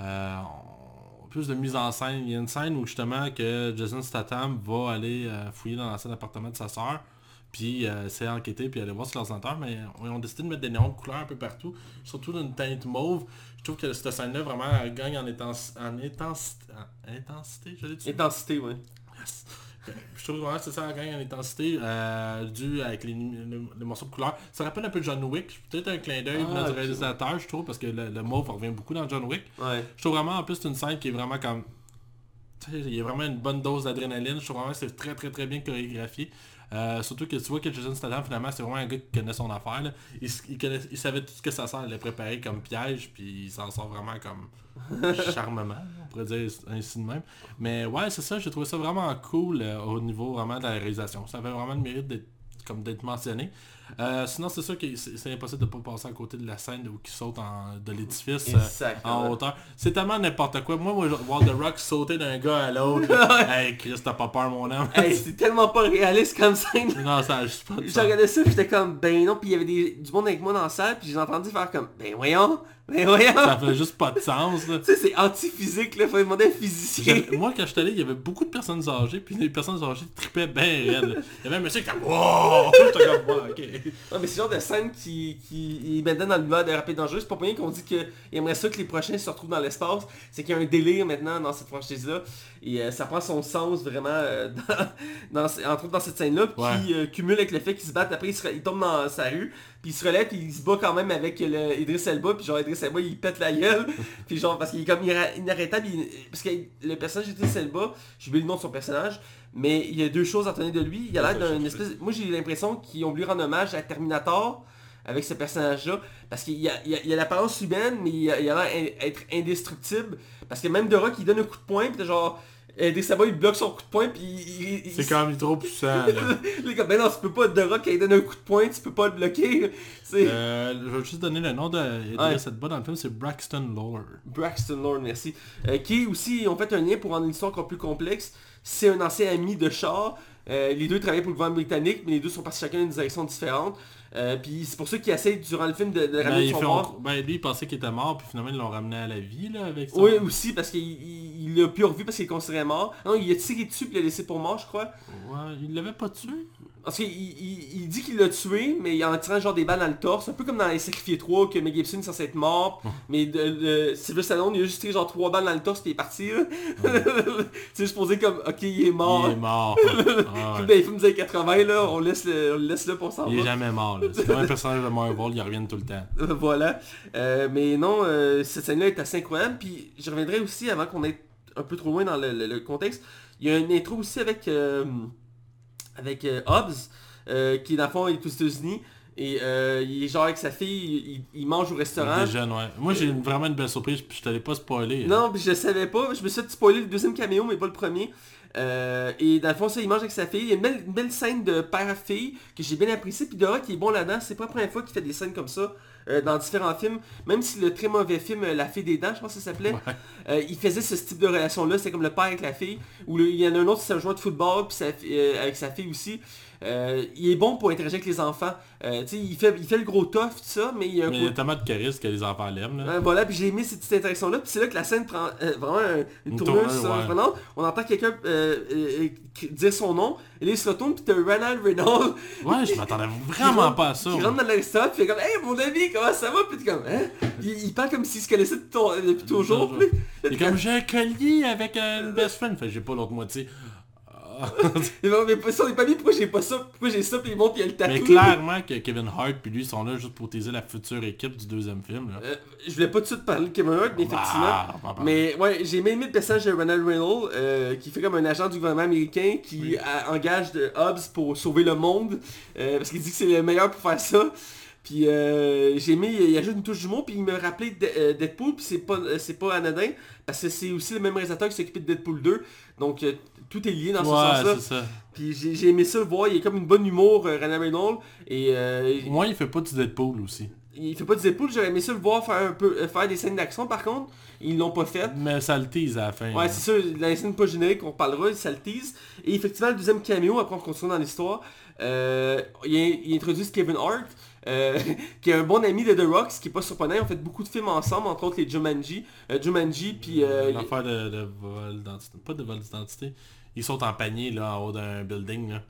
euh, Plus de mise en scène. Il y a une scène où justement que Jason Statham va aller euh, fouiller dans l'ancien appartement de sa sœur. Puis euh, c'est enquêter puis aller voir sur l'ordinateur. Mais ils ont décidé de mettre des néons de couleur un peu partout. Surtout d'une teinte mauve. Je trouve que cette scène-là vraiment elle gagne en, en intensité. En intensité, je. Intensité, ouais. Yes. Je trouve vraiment que c'est ça gagne en intensité euh, dû avec les, les- les morceaux de couleur. Ça rappelle un peu John Wick. Peut-être un clin d'œil Ah, du réalisateur, je trouve, parce que le, le mauve revient beaucoup dans John Wick. Ouais. Je trouve vraiment en plus c'est une scène qui est vraiment comme... Il y a vraiment une bonne dose d'adrénaline. Je trouve vraiment que c'est très très très bien chorégraphié. Euh, surtout que tu vois que Jason Statham finalement c'est vraiment un gars qui connaît son affaire. là. Il, s- il connaît- il savait tout ce que ça sert, il l'a préparé comme piège, puis il s'en sort vraiment comme <laughs> charmement, on pourrait dire ainsi de même. Mais ouais, c'est ça, j'ai trouvé ça vraiment cool euh, au niveau vraiment de la réalisation. Ça avait vraiment le mérite d'être comme d'être mentionné. Euh, sinon c'est sûr que c'est impossible de pas passer à côté de la scène où il saute en, de l'édifice euh, en hauteur. C'est tellement n'importe quoi. Moi, moi, voir The Rock sauter d'un gars à l'autre. <laughs> hey Chris, t'as pas peur mon homme. Hey, c'est tellement pas réaliste comme scène. <laughs> non, ça a juste pas de J'ai sens. regardé ça, j'étais comme, ben non, puis il y avait des, du monde avec moi dans la salle, puis j'ai entendu faire comme, ben voyons, ben voyons. Ça fait juste pas de sens. là. <laughs> Tu sais, c'est anti-physique, là, faut demander à un physicien. Moi, quand j'étais allé, il y avait beaucoup de personnes âgées, puis les personnes âgées tripaient bien raide. Il y avait un monsieur qui était comme Wow! J'étais comme ok. <laughs> Non, mais c'est le genre de scène qui, qui maintenant dans l'univers de Rapid Dangereux. C'est pas pour rien qu'on dit qu'il aimerait ça que les prochains se retrouvent dans l'espace. C'est qu'il y a un délire maintenant dans cette franchise-là. Et euh, ça prend son sens vraiment, euh, <laughs> dans, dans entre autres dans cette scène-là, qui Ouais. euh, cumule avec le fait qu'ils se battent. Après, il, se re- il tombe dans sa rue, puis il se relève, puis il se bat quand même avec le Idris Elba. Puis genre, Idris Elba, il pète la gueule. <laughs> puis genre, parce qu'il est comme inarrêtable. il- parce que le personnage d'Idris Elba, j'ai oublié le nom de son personnage, mais il y a deux choses à retenir de lui. Il a l'air d'un espèce... Moi, j'ai l'impression qu'ils ont voulu rendre hommage à Terminator avec ce personnage-là. Parce qu'il y a, a- l'apparence humaine, mais il a l'air in- être indestructible. Parce que même The Rock, il donne un coup de poing, puis genre... Euh, Idris Elba, il bloque son coup de poing, puis il... il- C'est il- quand même trop puissant. Là. Il est comme, ben non, tu peux pas, The Rock, il donne un coup de poing, tu peux pas le bloquer. Euh, je vais juste donner le nom de Ouais. Idris Elba dans le film, c'est Braxton Lawler. Braxton Lord, merci. Euh, qui aussi ont fait un lien pour rendre l'histoire encore plus complexe. C'est un ancien ami de Shaw. Euh, les deux travaillaient pour le gouvernement britannique, mais les deux sont partis chacun dans une direction différente. Euh, puis c'est pour ça qu'ils essayent durant le film de, de Ben, ramener il son mort. ben, lui, il pensait qu'il était mort, puis finalement, ils l'ont ramené à la vie là, avec ça. Oui, aussi, parce qu'il il, il l'a plus revu parce qu'il est considéré mort. Non, il a tiré dessus puis il l'a laissé pour mort, je crois. Ouais, il l'avait pas tué? Parce qu'il il, il dit qu'il l'a tué, mais en tirant genre des balles dans le torse. Un peu comme dans Les Sacrifiés 3, que Mel Gibson est censé être mort. mais de, de, Sylvester Stallone, il a juste tiré genre trois balles dans le torse puis il est parti. là. C'est <laughs> juste posé comme, ok, il est mort. Il est mort. Ah, <laughs> ouais. Puis, ben, les films des années 80, là, on laisse le, on le laisse là pour s'en Il est jamais mort. C'est comme un personnage de Marvel, il revient tout le temps. <laughs> Voilà. Euh, mais non, euh, cette scène-là est assez incroyable. Puis je reviendrai aussi, avant qu'on ait un peu trop loin dans le, le- le contexte, il y a une intro aussi avec, euh, avec euh, Hobbs, euh, qui dans le fond est aux États-Unis. Et euh, il est genre avec sa fille, il, il mange au restaurant. Des jeunes, ouais. Moi, j'ai vraiment une belle surprise, puis je t'allais pas spoiler. hein. Non, puis je savais pas. Je me suis fait spoiler le deuxième caméo, mais pas le premier. Euh, et dans le fond, ça, il mange avec sa fille. Il y a une belle, une belle scène de père-fille que j'ai bien appréciée. Puis Dora qui est bon là-dedans. C'est pas la première fois qu'il fait des scènes comme ça euh, dans différents films. Même si le très mauvais film euh, La fille des dents, je pense que ça s'appelait, Ouais. euh, il faisait ce type de relation-là. C'est comme le père avec la fille. Ou il y en a un autre, c'est un joueur de football puis sa avec sa fille aussi. Euh, il est bon pour interagir avec les enfants. Euh, il fait, il fait le gros tough, tout ça, mais il y a un Mais il y a côté- tellement de charisme que les enfants l'aiment. Ouais, voilà, puis j'ai aimé cette petite interaction-là, puis c'est là que la scène prend euh, vraiment un- une, Une tournure ouais. On entend quelqu'un euh, euh, euh, dire son nom, et là il se retourne, puis t'as Ronald Reynolds Ouais, je m'attendais <laughs> vraiment pas à ça. moi. rentre dans restaurant, puis il fait comme « Hey mon ami, comment ça va? » Puis comme « Hein? » il, il parle comme s'il se connaissait depuis, toujours. puis- Il est comme j'ai un collier avec une best friend. Que j'ai pas l'autre moitié. <laughs> Bon, mais ça, on est pas mis, pourquoi j'ai pas ça? Pourquoi j'ai ça, puis il monte, puis il y a le tatou. Mais clairement que Kevin Hart puis lui sont là juste pour teaser la future équipe du deuxième film. Là. Euh, je voulais pas tout de suite parler de Kevin Hart, mais effectivement... Ah, parler. Mais ouais, j'ai même aimé le personnage de Ronald Reynolds, euh, qui fait comme un agent du gouvernement américain qui Oui. a- engage de Hobbs pour sauver le monde, euh, parce qu'il dit que c'est le meilleur pour faire ça. Puis euh, j'ai aimé, il ajoute une touche d'humour, puis il me rappelait De- euh, Deadpool, puis c'est pas, euh, c'est pas anodin, parce que c'est aussi le même réalisateur qui s'est occupé de Deadpool 2, donc tout est lié dans ce sens-là. Puis j'ai aimé ça le voir, il est comme une bonne humour, euh, Ryan Reynolds, et euh, Moi, il fait pas du Deadpool aussi. il fait pas du Deadpool, j'aurais aimé ça le voir faire un peu euh, faire des scènes d'action par contre, ils l'ont pas fait. Mais ça le tease à la fin. Ouais, c'est sûr, dans les scènes pas génériques, on parlera, ça le tease. Et effectivement, le deuxième cameo, après on continue dans l'histoire, euh, il, introduit Kevin Hart, euh, <laughs> qui est un bon ami de The Rock, ce qui est pas surprenant. Ils ont fait beaucoup de films ensemble, entre autres les Jumanji, euh, Jumanji, puis... Euh, L'affaire de, de vol d'identité. Pas de vol d'identité. Ils sont en panier là en haut d'un building là.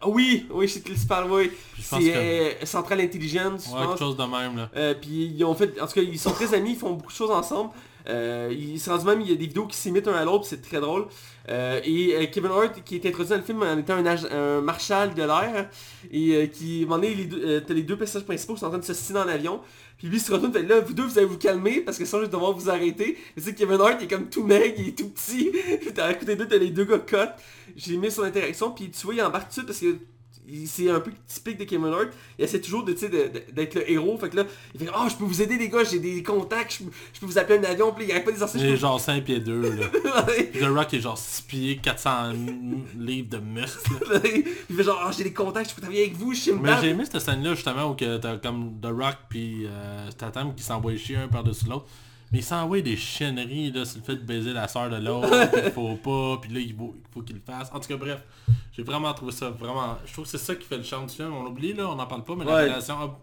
ah oui, oui, que tu parles, oui. C'est que- Central Intelligence, je Ouais, quelque chose de même là. Puis ils ont fait, en tout cas, ils sont très amis, ils font beaucoup de choses ensemble. Euh, ils se rendent même, il y a des vidéos qui s'imitent un à l'autre, c'est très drôle. Euh, et euh, Kevin Hart, qui est introduit dans le film en étant un, marshal de l'air, et qui, à un moment donné, les deux, t'as les deux personnages principaux qui sont en train de se signer dans l'avion. Puis lui il se retourne, fait là, vous deux, vous allez vous calmer, parce que sinon je vais devoir vous arrêter. Et c'est Kevin Hart, il est comme tout maigre, il est tout petit. <laughs> Puis à côté d'eux, t'as les deux gars cut. J'ai aimé son interaction, puis tu vois, il embarque tout de parce que il- c'est un peu typique de Kevin Hart. Il essaie toujours de, d'être le héros. Fait que là, il fait Oh, je peux vous aider les gars, j'ai des contacts, je, peux- je peux vous appeler un avion, puis il arrête pas d'exercer. Il est genre 5 pieds 2 là. The Rock est genre 6 pieds, 400 livres de peux- <laughs> il fait genre, oh, j'ai des contacts, je peux travailler avec vous, je sais Mais j'ai aimé cette scène là justement où t'as comme The Rock puis euh, Statham qui s'envoient chier un par-dessus l'autre. Mais ils s'envoient des chienneries là sur le fait de baiser la soeur de l'autre, il faut pas, puis là il faut il faut qu'il le fasse. En tout cas bref, j'ai vraiment trouvé ça vraiment. Je trouve que c'est ça qui fait le charme du film. On oublie là, on n'en parle pas, mais la relation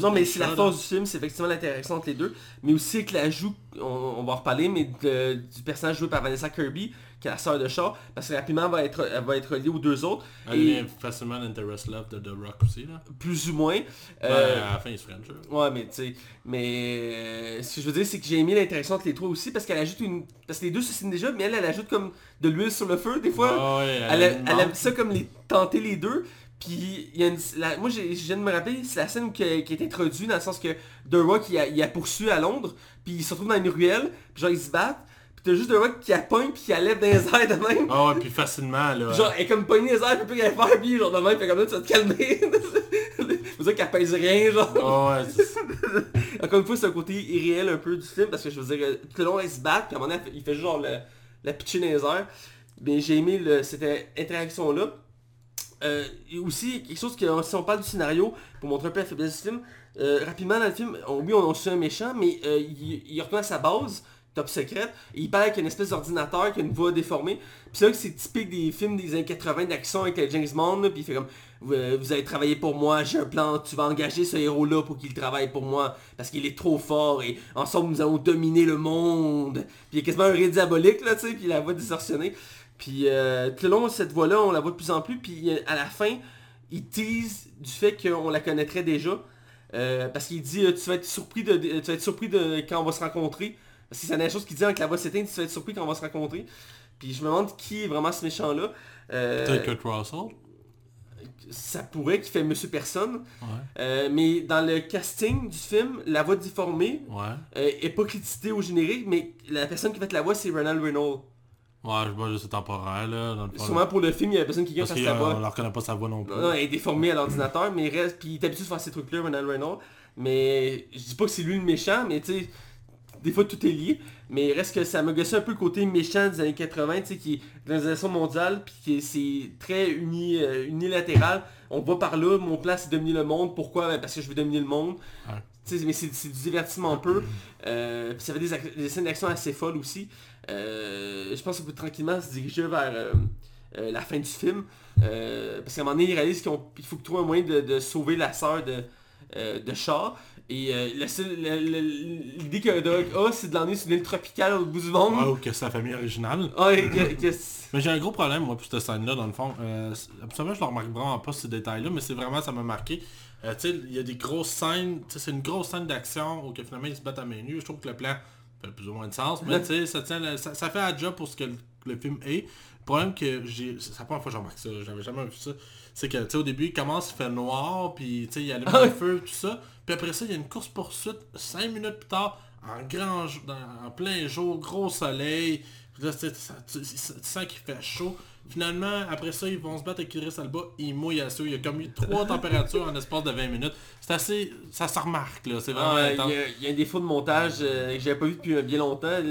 Non mais c'est la force du film, c'est effectivement l'interaction entre les deux, mais aussi avec l'ajout, on, on va en reparler, mais de- du personnage joué par Vanessa Kirby, qui est la sœur de Shaw, parce que rapidement elle va être, elle va être reliée aux deux autres, Elle et devient facilement l'Interest Love de The Rock aussi là. plus ou moins. Ouais, euh, à la fin il se French. Ouais, mais tu sais, mais euh, ce que je veux dire, c'est que j'ai aimé l'interaction entre les trois aussi, parce qu'elle ajoute une... Parce que les deux se signent déjà, mais elle, elle ajoute comme de l'huile sur le feu, des fois. Ouais, ouais, elle, aime ça comme les tenter les deux. Puis, il y a une, la- moi, j'ai- je viens de me rappeler, c'est la scène qui, a- qui est introduite dans le sens que The Rock, il a, il a poursuivi à Londres, puis il se retrouve dans une ruelle, puis genre, ils se battent, t'as juste The Rock qui a pogne, puis qui a lève dans les airs de même. Ah ouais, puis facilement là. Genre, elle est comme pognée les airs, peut plus rien faire, puis genre, de même, fait comme là, tu vas te calmer. <laughs> Vous dire qu'elle pèse rien, genre. Ah ouais, c'est- <laughs> Encore une fois, c'est un côté irréel un peu du film parce que je veux dire, euh, tout le long, elle se bat, puis à un moment donné, il fait juste genre le- la pitcher dans les airs. Mais j'ai aimé le- cette interaction-là. Euh, et aussi, quelque chose que si on parle du scénario, pour montrer un peu la faiblesse du film, euh, rapidement dans le film, on, oui, on suit un méchant, mais euh, il, il retourne à sa base, top secrète, il parle avec une espèce d'ordinateur qui a une voix déformée. Puis c'est là que c'est typique des films des années 80 d'action avec euh, James Bond, puis il fait comme vous, euh, vous allez travailler pour moi, j'ai un plan, tu vas engager ce héros-là pour qu'il travaille pour moi, parce qu'il est trop fort, et ensemble nous allons dominer le monde. Puis il y a quasiment un ré diabolique, là, tu sais, puis la voix distorsionnée. Puis euh, tout le long, cette voix-là, on la voit de plus en plus, puis à la fin, il tease du fait qu'on la connaîtrait déjà. Euh, parce qu'il dit, euh, tu vas être surpris de- tu vas être surpris de quand on va se rencontrer. Parce que c'est la dernière chose qu'il dit avec la voix s'éteint, tu vas être surpris quand on va se rencontrer. Puis je me demande qui est vraiment ce méchant-là. Euh, T'as Kurt Russell. ça pourrait qu'il fait Monsieur Personne. Ouais. Euh, mais dans le casting du film, la voix Ouais. euh, est pas créditée au générique, mais la personne qui fait la voix, c'est Ronald Reynolds. Ouais, je vois, c'est temporaire là. Dans le fond, Sûrement pour le film, il y a personne qui vient Parce sa voix. leur connaît pas sa voix non plus. Non, non, elle est déformée à l'ordinateur, mais il reste. Puis il est habitué de faire ces trucs-là, Ronald Reynolds. Mais je dis pas que c'est lui le méchant, mais tu sais, des fois tout est lié. Mais il reste que ça me gossé un peu le côté méchant des années 80, tu sais, qui est l'organisation mondiale, puis qui est- c'est très uni, euh, unilatéral. On voit par là, mon plan c'est dominer le monde. Pourquoi? Ben, Parce que je veux dominer le monde. Ouais. Tu sais, mais c'est c'est du divertissement un peu. Euh, puis ça fait des, des scènes d'action assez folles aussi. Euh, je pense qu'on peut tranquillement se diriger vers euh, la fin du film. Euh, parce qu'à un moment donné, ils réalisent qu'il faut trouver un moyen de, de sauver la sœur de, euh, de Shaw. Et euh, l'idée que Doc a, c'est de l'emmener sur une île tropicale au bout du monde. Ouais, ou que c'est sa famille originale. Et que- que- <laughs> Mais j'ai un gros problème, moi, pour cette scène-là, dans le fond. Euh, absolument, je ne remarque vraiment pas ces détails-là, mais c'est vraiment, ça m'a marqué. Euh, tu sais, il y a des grosses scènes, c'est une grosse scène d'action où que finalement ils se battent à main nue. Je trouve que le plan fait plus ou moins de sens, mais tu sais, ça, ça, ça fait un job pour ce que le, le film est. Le problème que j'ai, c'est la première fois que je remarque ça, j'avais jamais vu ça, c'est que tu sais, au début il commence, il fait noir, puis tu sais, il allume Ah le feu, tout ça. Puis après ça, il y a une course poursuite, 5 minutes plus tard, en grand, en plein jour, gros soleil. Puis là, tu sens qu'il fait chaud. Finalement, après ça, ils vont se battre avec Idris Alba, il mouille à Il y a comme eu trois <laughs> températures en espace de 20 minutes. C'est assez... Ça se remarque, là. C'est vraiment... Il intense. y, a- il y a un défaut de montage euh, que j'avais pas vu depuis bien longtemps. Un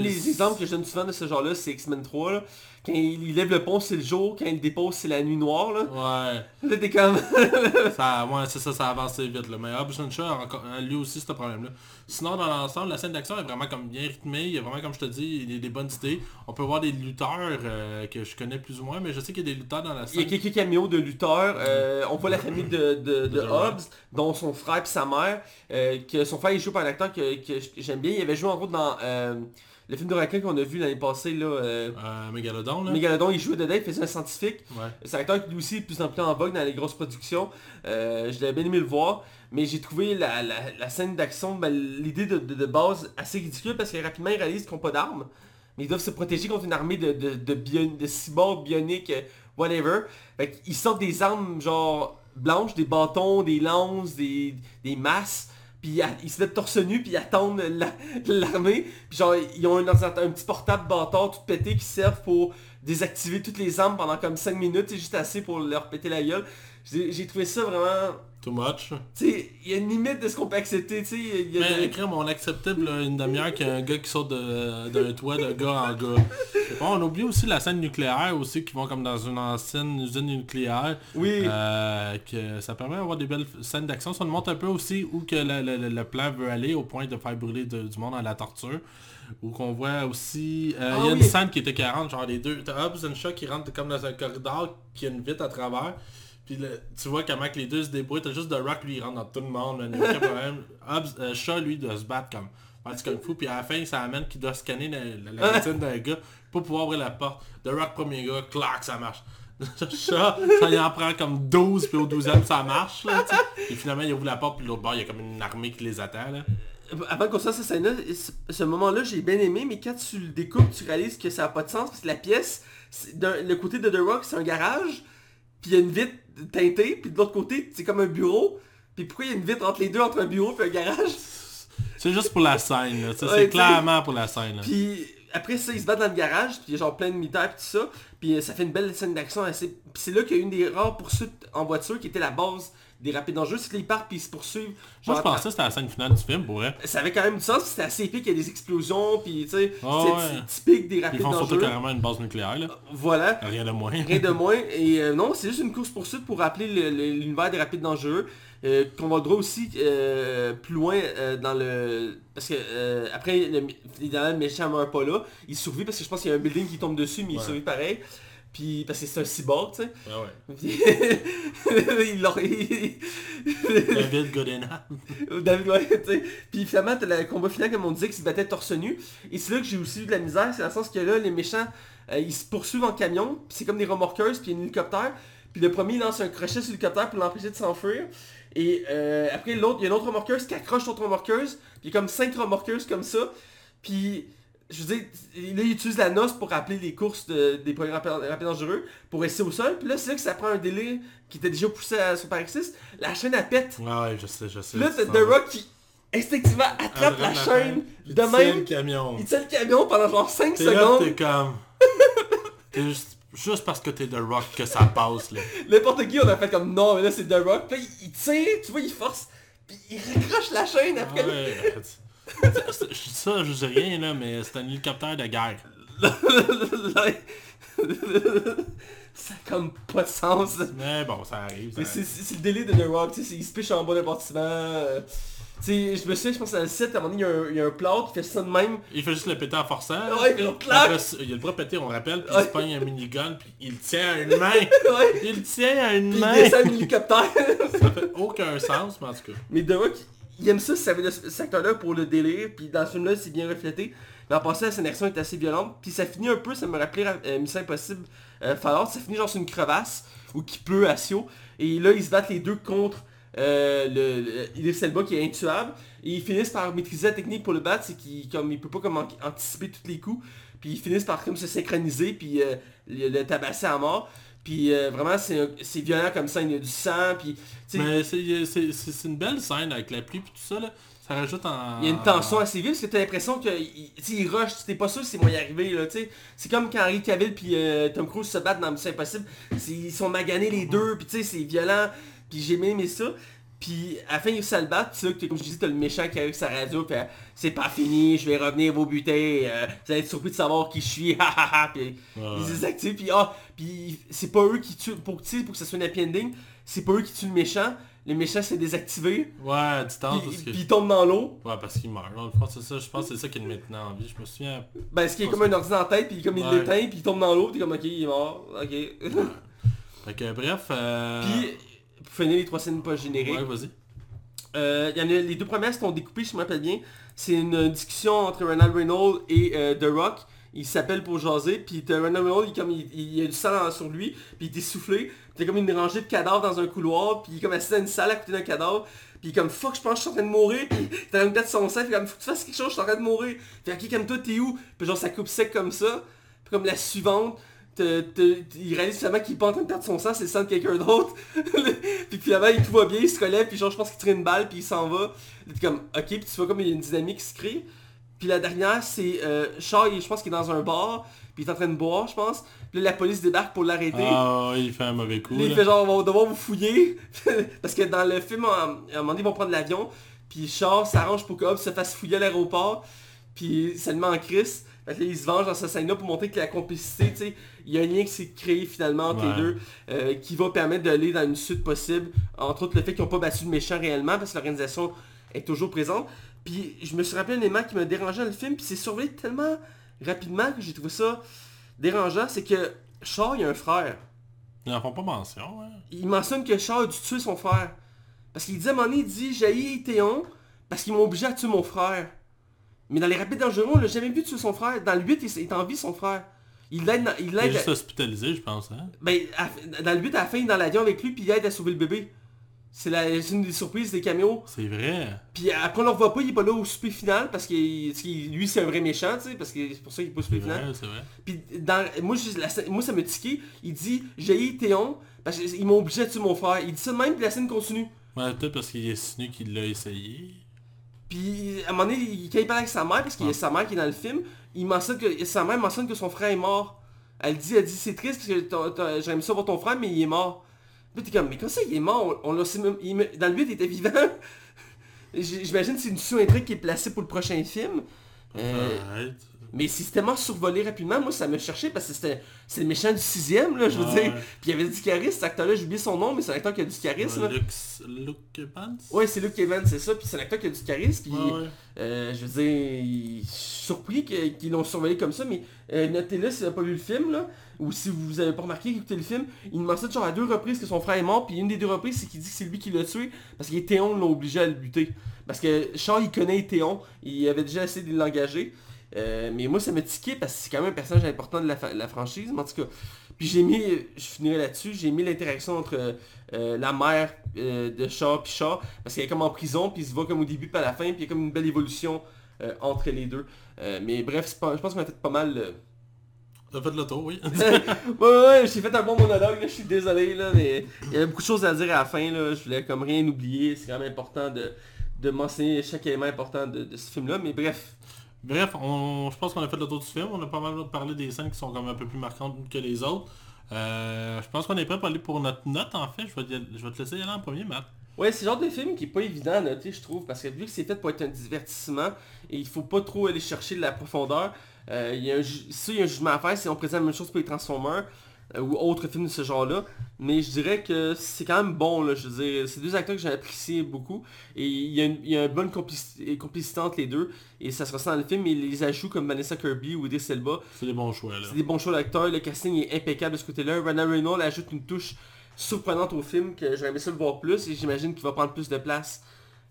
des exemples que je donne souvent de ce genre-là, c'est X-Men 3. Là. Quand il, il lève le pont, c'est le jour. Quand il le dépose, c'est la nuit noire. Là, Ouais. là t'es comme... <laughs> Ça, ouais, c'est ça, ça a avancé vite. Là. Mais Shaw a encore, a lui aussi ce problème-là. Sinon, dans l'ensemble, la scène d'action est vraiment comme bien rythmée. Il y a vraiment, comme je te dis, il y a des bonnes idées. On peut voir des lutteurs euh, que je connais plus ou moins, mais je sais qu'il y a des lutteurs dans la Il y a scène. quelques caméos de lutteurs. euh, on voit la famille de, de, de De Hobbs, dont son frère et sa mère. euh, que son frère il joue par un acteur que, que j'aime bien. Il avait joué en gros dans euh, le film de requin qu'on a vu l'année passée. Là, euh, Euh, Megalodon, là. Megalodon, il jouait dedans, il faisait un scientifique. Ouais. C'est un acteur qui lui aussi est de plus en plus en vogue dans les grosses productions. Euh, je l'avais bien aimé le voir. Mais j'ai trouvé la, la- la scène d'action, ben, l'idée de, de- de base assez ridicule parce que rapidement ils réalisent qu'ils n'ont pas d'armes. Mais ils doivent se protéger contre une armée de, de, de, cyborgs bioniques, whatever. Fait qu'ils sortent des armes genre blanches, des bâtons, des lances, des, des masses. Puis ils- se mettent torse nu, puis ils attendent la- l'armée. Puis genre, ils ont un, un petit portable bâtard tout pété qui servent pour désactiver toutes les armes pendant comme 5 minutes. C'est juste assez pour leur péter la gueule. J'ai trouvé ça vraiment... Too much. Tu il y a une limite de ce qu'on peut accepter, tu sais. il y a Mais de- crème, on acceptait là, une demi-heure qu'il y a un gars qui saute de- d'un toit de gars en gars. Bon, on oublie aussi la scène nucléaire aussi, qui vont comme dans une ancienne usine nucléaire. Oui. Euh, que ça permet d'avoir des belles scènes d'action. Ça nous montre un peu aussi où que le, le- le- plan veut aller au point de faire brûler de- du monde à la torture. Où qu'on voit aussi... euh, Ah Il y a une oui. scène qui était 40, genre les deux... T'as Hobbs et Shaw qui rentrent comme dans un corridor qui a une vitre à travers. Puis le- tu vois comment que les deux se débrouillent. T'as juste The Rock, lui, il rentre dans tout le monde. là, Il n'y a aucun <laughs> problème. Hobbs, euh, Shaw, lui, doit se battre comme... du kung fu. Puis à la fin, ça amène qu'il doit scanner la, la, rétine <laughs> d'un gars pour pouvoir ouvrir la porte. The Rock, premier gars, clac, ça marche. <laughs> Shaw, ça y en prend comme 12, puis au 12e, ça marche. Là, et finalement, il ouvre la porte, puis l'autre bord, il y a comme une armée qui les attend. Là. Avant qu'on sorte cette scène-là, ce- moment-là, j'ai bien aimé, mais quand tu le découpes, tu réalises que ça n'a pas de sens, parce que la pièce, le côté de The Rock, c'est un garage, puis il y a une vitre teintée, puis de l'autre côté, c'est comme un bureau. Puis pourquoi il y a une vitre entre les deux, entre un bureau et un garage? C'est juste pour la scène. là, c'est clairement pour la scène. là. Puis après ça, ils se battent dans le garage, puis il y a genre plein de militaires et tout ça. Puis euh, ça fait une belle scène d'action assez... Puis c'est là qu'il y a une des rares poursuites en voiture qui était la base des rapides dangereux. C'est qu'ils partent puis ils se poursuivent. Moi, je pensais que c'était la scène finale du film, pour vrai. Ça avait quand même du sens, c'était assez épique, il y a des explosions, puis tu sais, Ah c'est ouais. typique des Ils rapides font surtout carrément une base nucléaire. Là. Voilà. Rien de moins. Rien de <laughs> moins. Et euh, non, c'est juste une course poursuite pour rappeler le- le- l'univers des rapides dangereux. euh, qu'on va le droit aussi euh, plus loin euh, dans le... Parce que euh, après, le, le méchant meurt pas là. Il survit parce que je pense qu'il y a un building qui tombe dessus, mais il Ouais. survit pareil. Puis parce que c'est un cyborg, tu sais. Ouais, ouais. Puis, <laughs> il l'a- David Godena. David, ouais, tu sais. Puis finalement, t'as le combat final, comme on disait, qui se battait torse nu. Et c'est là que j'ai aussi eu de la misère, c'est dans le sens que là, les méchants, euh, ils se poursuivent en camion, puis c'est comme des remorqueuses, puis il y a un hélicoptère. Puis le premier, il lance un crochet sur l'hélicoptère pour l'empêcher de s'enfuir. Et euh, après, l'autre, il y a une autre remorqueuse qui accroche l'autre remorqueuse. Puis il y a comme cinq remorqueuses comme ça. Puis, je veux dire, là, il utilise la noce pour rappeler les courses de- des premiers rapides dangereux, pour rester au sol. Puis là, c'est là que ça prend un délai qui était déjà poussé à son paroxysme. La chaîne, elle pète. Ouais, ouais, je sais, je sais. Là, Ça The. Rock qui instinctivement attrape la chaîne de même. le camion. Il tient le camion pendant genre 5 T'es là, secondes. t'es comme... <laughs> T'es juste... Juste parce que t'es The Rock que ça passe, là. N'importe qui, on a fait comme non, mais là c'est The Rock. Puis là, il, il tire, tu vois, il force. Puis il raccroche la chaîne après. Ouais, je dis ça, je dis rien, là, mais c'est un hélicoptère de guerre. <laughs> ça a comme pas de sens. Mais bon, ça arrive. Mais ça c'est arrive. c'est- c'est le délai de The Rock, tu sais, il se piche en bas d'un bâtiment. euh, Tu sais, je me souviens, je pense dans le set, à un moment donné, il y a un, il y a un plâtre qui fait ça de même. Il fait juste le péter en forçant. Ouais, il a le bras pété, on rappelle, puis Ouais. il se pogne un minigun, puis il tient à une <laughs> main. Ouais. Il le tient à une Puis main. il descend un hélicoptère. Ça fait aucun sens, mais en tout cas. Mais The Rock, il aime ça, ça veut de cet acteur-là pour le délire, puis dans ce film-là, c'est bien reflété. Mais en passant, la scène est assez violente, puis ça finit un peu, ça me rappelait euh, Mission Impossible euh, Fallout, ça finit genre sur une crevasse, où qui pleut à Sio, et là, ils se battent les deux contre euh, le, le Idris Elba qui est intuable, et ils finissent par maîtriser la technique pour le battre, c'est qu'il comme il peut pas comme an- anticiper tous les coups, puis ils finissent par comme se synchroniser, puis euh, le tabasser à mort. Puis euh, vraiment, c'est violent comme ça, il y a du sang, puis... c'est une belle scène avec la pluie puis tout ça là. Ça rajoute en... Il y a une tension assez vive parce que t'as l'impression que il, tu sais, il rush, t'es pas sûr si moi y arriver là, tu sais. C'est comme quand Henry Cavill puis euh, Tom Cruise se battent dans Mission Impossible, ils sont maganés les deux, puis tu sais c'est violent, puis j'ai aimé ça. Puis à la fin se le tu sais, comme je disais, t'as le méchant qui arrive sa radio, puis euh, c'est pas fini, je vais revenir vous buter, euh, vous allez être surpris de savoir qui je suis, <laughs> ha ha ha, puis Ouais. ils se désactivent, puis ah, puis c'est pas eux qui tuent, pour, tu pour que ça soit un happy ending, c'est pas eux qui tuent le méchant, le méchant s'est désactivé, Ouais, distance puis, parce que... puis il tombe dans l'eau, Ouais, parce qu'il meurt. Dans le fond, c'est ça. Je pense que c'est ça qui est maintenant en vie. Je me souviens... Ben, ce qui est comme un ordi dans la tête, puis comme il l'éteint, puis il tombe dans l'eau, puis comme ok, il est mort, ok. Fait que bref... Euh... puis, pour finir les trois scènes pas génériques, Ouais, vas-y. euh, y en a, les deux premières sont découpées, je me rappelle bien. C'est une discussion entre Ronald Reynolds et euh, The Rock. Il s'appelle pour jaser, puis Ronald Reynolds, il, comme, il, a du sang sur lui, puis il est essoufflé. T'as comme une rangée de cadavres dans un couloir, puis il est comme assis dans une salle à côté d'un cadavre. Puis il est comme fuck, je pense que je suis en train de mourir, puis t'as une tête son sang, puis comme faut que tu fasses quelque chose, je suis en train de mourir. Fait ok, comme toi, t'es où? Puis genre ça coupe sec comme ça. Puis comme la suivante, t'as- t'as- il réalise finalement qu'il est pas en train de perdre son sang, c'est le sang de quelqu'un d'autre. <laughs> puis finalement, il tout va bien, il se relève, puis genre je pense qu'il tire une balle, puis il s'en va. T'es comme ok, puis tu vois comme il y a une dynamique qui se crée. Puis la dernière, c'est euh, il- je pense qu'il est dans un bar, puis il est en train de boire, je pense. Puis là, la police débarque pour l'arrêter. Ah, il fait un mauvais coup. Là, il fait genre, on va devoir vous fouiller. <laughs> Parce que dans le film, à un moment donné, ils vont prendre l'avion. Puis Char s'arrange pour que Hobbs se fasse fouiller à l'aéroport. Puis ça le met en crise. Fait que là, il se venge dans cette scène-là pour montrer que la complicité, tu sais, il y a un lien qui s'est créé finalement entre Ouais. les deux, euh, qui va permettre d'aller dans une suite possible. Entre autres, le fait qu'ils n'ont pas battu le méchant réellement, parce que l'organisation est toujours présente. Puis je me suis rappelé un élément qui me dérangeait dans le film, puis c'est surveillé tellement rapidement que j'ai trouvé ça dérangeant, c'est que Char, il a un frère Ils en font pas mention, hein. il mentionne que Charles a dû tuer son frère. Parce qu'il dit à un moment donné, il dit j'ai Théon parce qu'ils m'ont obligé à tuer mon frère. Mais dans les rapides dangereux, on l'a jamais vu tuer son frère. Dans le 8, il est en vie son frère. Il l'aide, il Il est juste hospitalisé, je pense, hein. ben, à- dans le 8, à la fin, il est dans l'avion avec lui, puis il aide à sauver le bébé. C'est une des surprises des caméos. C'est vrai. Puis après, on le revoit pas, il est pas là au souper final, parce que lui, c'est un vrai méchant, tu sais, parce que c'est pour ça qu'il est pas au souper final. c'est vrai. Puis dans, moi, la moi, ça me tiqué. Il dit, j'ai Théon, parce qu'ils m'ont obligé à tuer mon frère. Il dit ça de même, puis la scène continue. Ouais, peut-être parce qu'il est insinué qu'il l'a essayé. Puis à un moment donné, il- quand il parle avec sa mère, parce qu'il y a sa mère qui est dans le film, il mentionne que sa mère mentionne que son frère est mort. Elle dit, elle dit c'est triste parce que aimé ça voir ton frère, mais il est mort. Puis t'es comme, mais comment ça il est mort On, on l'a- c'est même- il me- dans le but il était vivant. <laughs> J'imagine que c'est une sous-intrigue qui est placée pour le prochain film. Euh. Mais c'est tellement survolé rapidement, moi ça me cherchait parce que c'était c'est le méchant du sixième, là, je veux Ouais. dire. Puis il y avait du charisme, cet acteur-là, j'ai oublié son nom, mais c'est un acteur qui a du charisme. Lux... Luke Evans? Ouais, c'est Luke Evans, c'est ça, puis c'est un acteur qui a du charisme, puis Ouais, ouais. euh, je veux dire, il- je suis surpris qu'ils l'ont surveillé comme ça, mais euh, notez-le si vous n'avez pas vu le film, là, ou si vous avez pas remarqué, écoutez le film, il mentionne genre à deux reprises que son frère est mort, puis une des deux reprises, c'est qu'il dit que c'est lui qui l'a tué, parce que Théon l'ont obligé à le buter. Parce que Charles, il connaît Théon, il avait déjà essayé de l'engager, euh, mais moi, ça m'a tiqué, parce que c'est quand même un personnage important de la, franchise, mais en tout cas. Puis j'ai mis, je finirai là-dessus, j'ai mis l'interaction entre euh, la mère euh, de Shaw puis Shaw, parce qu'elle est comme en prison, puis il se voit comme au début puis à la fin, puis il y a comme une belle évolution euh, entre les deux. Euh, mais bref, pas- je pense qu'on a fait pas mal... euh, T'as fait le tour, oui. <laughs> ouais, ouais, ouais, j'ai fait un bon monologue, là, je suis désolé, là, mais il y avait beaucoup de choses à dire à la fin, là, je voulais comme rien oublier, c'est quand même important de, de mentionner chaque élément important de, de ce film-là, mais bref. Bref, je pense qu'on a fait le tour du film. On a pas mal parlé des scènes qui sont comme un peu plus marquantes que les autres. Euh, je pense qu'on est prêt pour aller pour notre note en fait. Je vais, te- laisser y aller en premier, Matt. Ouais, c'est le genre de film qui est pas évident à noter, je trouve, parce que vu que c'est fait pour être un divertissement, et il faut pas trop aller chercher de la profondeur, euh, il y a un, ça, il y a un jugement à faire si on présente la même chose pour les Transformers, ou autres films de ce genre-là, mais je dirais que c'est quand même bon, là, je veux dire, c'est deux acteurs que j'ai apprécié beaucoup, et il y a une, il y a une bonne complicité, complicité entre les deux, et ça se ressent dans le film, et les ajouts comme Vanessa Kirby ou Idris Elba, C'est des bons choix là. c'est des bons choix d'acteurs, le casting est impeccable de ce côté-là. Rana Reynolds ajoute une touche surprenante au film que j'aurais aimé ça le voir plus et j'imagine qu'il va prendre plus de place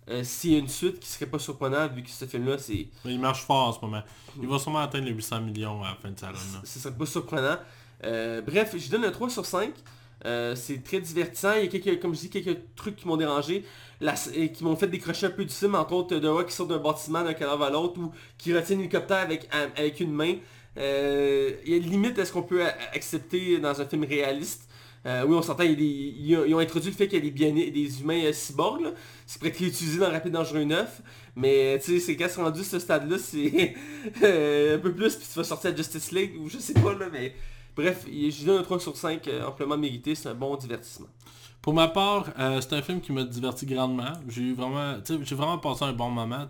euh, s'il y a une suite qui serait pas surprenante vu que ce film-là c'est il marche fort en ce moment. Il va sûrement atteindre les 800 millions à la fin de sa run. ce serait pas surprenant. Euh, bref, je donne un 3 sur 5. Euh, c'est très divertissant. Il y a quelques, comme je dis, quelques trucs qui m'ont dérangé, et qui m'ont fait décrocher un peu du film, entre autres de Rock qui sort d'un bâtiment d'un cadavre à l'autre ou qui retient un hélicoptère avec, avec une main. Euh, il y a une limite à ce qu'on peut accepter dans un film réaliste. Oui, on s'entend, ils, ont, introduit le fait qu'il y a des, bien, des humains cyborgs, là. c'est pourrait être utilisé dans Rapide Dangereux 9, mais tu sais, c'est quand c'est rendu ce stade-là, c'est <laughs> un peu plus, puis tu vas sortir à Justice League, ou je sais pas, là, mais bref, je donne un 3 sur 5 euh, amplement mérité, c'est un bon divertissement. Pour ma part, euh, c'est un film qui m'a diverti grandement. J'ai vraiment, vraiment passé un bon moment.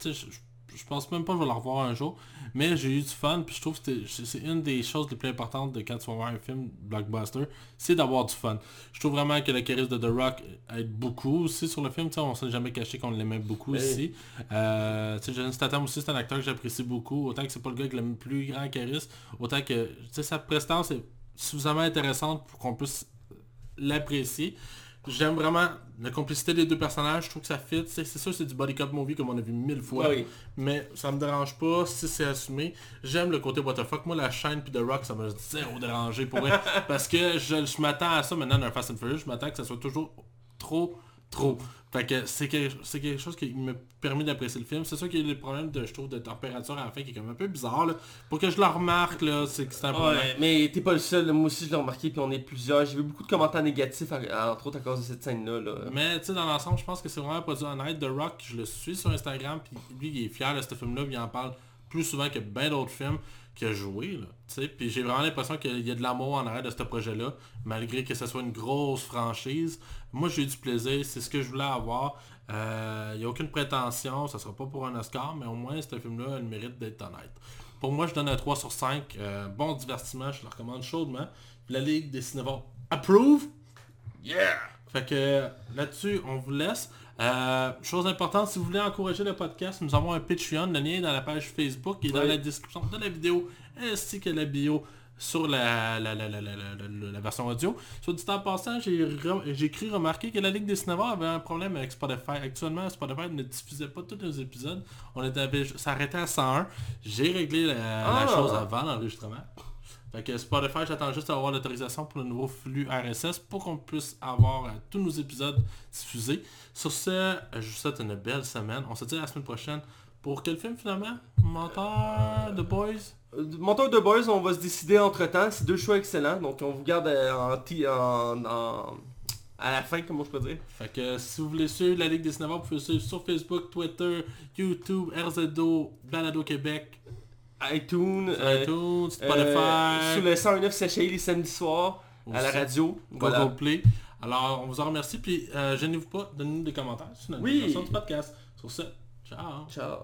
Je- pense même pas que je vais le revoir un jour, mais j'ai eu du fun. Puis je trouve que c'est une des choses les plus importantes de quand tu vas voir un film blockbuster, c'est d'avoir du fun. Je trouve vraiment que le charisme de The Rock aide beaucoup aussi sur le film. Tu sais, on s'est jamais caché qu'on l'aimait beaucoup ici. Euh, Jason Statham aussi, c'est un acteur que j'apprécie beaucoup. Autant que c'est pas le gars avec le plus grand charisme, autant que sa prestance est suffisamment intéressante pour qu'on puisse l'apprécier. J'aime vraiment la complicité des deux personnages, je trouve que ça fit. C'est sûr c'est du body cop movie comme on a vu mille fois. Oui. Mais ça me dérange pas si c'est assumé. J'aime le côté what the fuck. Moi la chaîne puis The Rock ça m'a zéro dérangé pour vrai. <laughs> parce que je, je m'attends à ça maintenant dans un Fast and Furious, je m'attends que ça soit toujours trop trop. Fait que c'est quelque, chose qui me permet d'apprécier le film. C'est sûr qu'il y a le problème de, je trouve, de température à la fin qui est comme un peu bizarre. Là. Pour que je le remarque, là, c'est que c'est un problème. Ouais, mais t'es pas le seul, moi aussi je l'ai remarqué, puis on est plusieurs, j'ai vu beaucoup de commentaires négatifs, entre autres à cause de cette scène-là. Là. Mais tu sais, dans l'ensemble, je pense que c'est vraiment un produit honnête. The Rock, je le suis sur Instagram, puis lui, il est fier de ce film-là, puis il en parle plus souvent que bien d'autres films qu'il a joué. Puis j'ai vraiment l'impression qu'il y a de l'amour en arrière de ce projet-là, malgré que ce soit une grosse franchise. Moi, j'ai eu du plaisir, c'est ce que je voulais avoir. Euh, Il n'y a aucune prétention, ça sera pas pour un Oscar, mais au moins, ce film-là a le mérite d'être honnête. Pour moi, je donne un 3 sur 5. euh, bon divertissement, je le recommande chaudement. La Ligue des cinémas approve. Yeah! Fait que là-dessus, on vous laisse. Euh, chose importante, si vous voulez encourager le podcast, nous avons un Patreon. Le lien est dans la page Facebook et dans la description de la vidéo, ainsi que la bio sur la, version audio. Sur du temps passant, j'ai re- cru remarquer que la Ligue des cinémas avait un problème avec Spotify. Actuellement, Spotify ne diffusait pas tous nos épisodes. On était, avait- ça arrêtait à 101. J'ai réglé la, la Ah. chose avant l'enregistrement. Fait que Spotify, j'attends juste d'avoir l'autorisation pour le nouveau flux RSS pour qu'on puisse avoir euh, tous nos épisodes diffusés. Sur ce, je vous souhaite une belle semaine. On se dit à la semaine prochaine. Pour quel film finalement? Menteur, The Boys? Euh, Monteur de Boys, on va se décider entre temps, c'est deux choix excellents, donc on vous garde euh, en, en- à la fin, comment je peux dire? Fait que si vous voulez suivre la Ligue des cinémas, vous pouvez suivre sur Facebook, Twitter, YouTube, RZO, Balado Québec, iTunes, euh, iTunes euh, Spotify. sous le 109 Séché les samedis soirs à la radio. Google voilà. Play. Alors, on vous en remercie. Puis, euh, gênez-vous pas, donnez-nous des commentaires sur notre oui. du podcast. Sur ce, ciao. Ciao.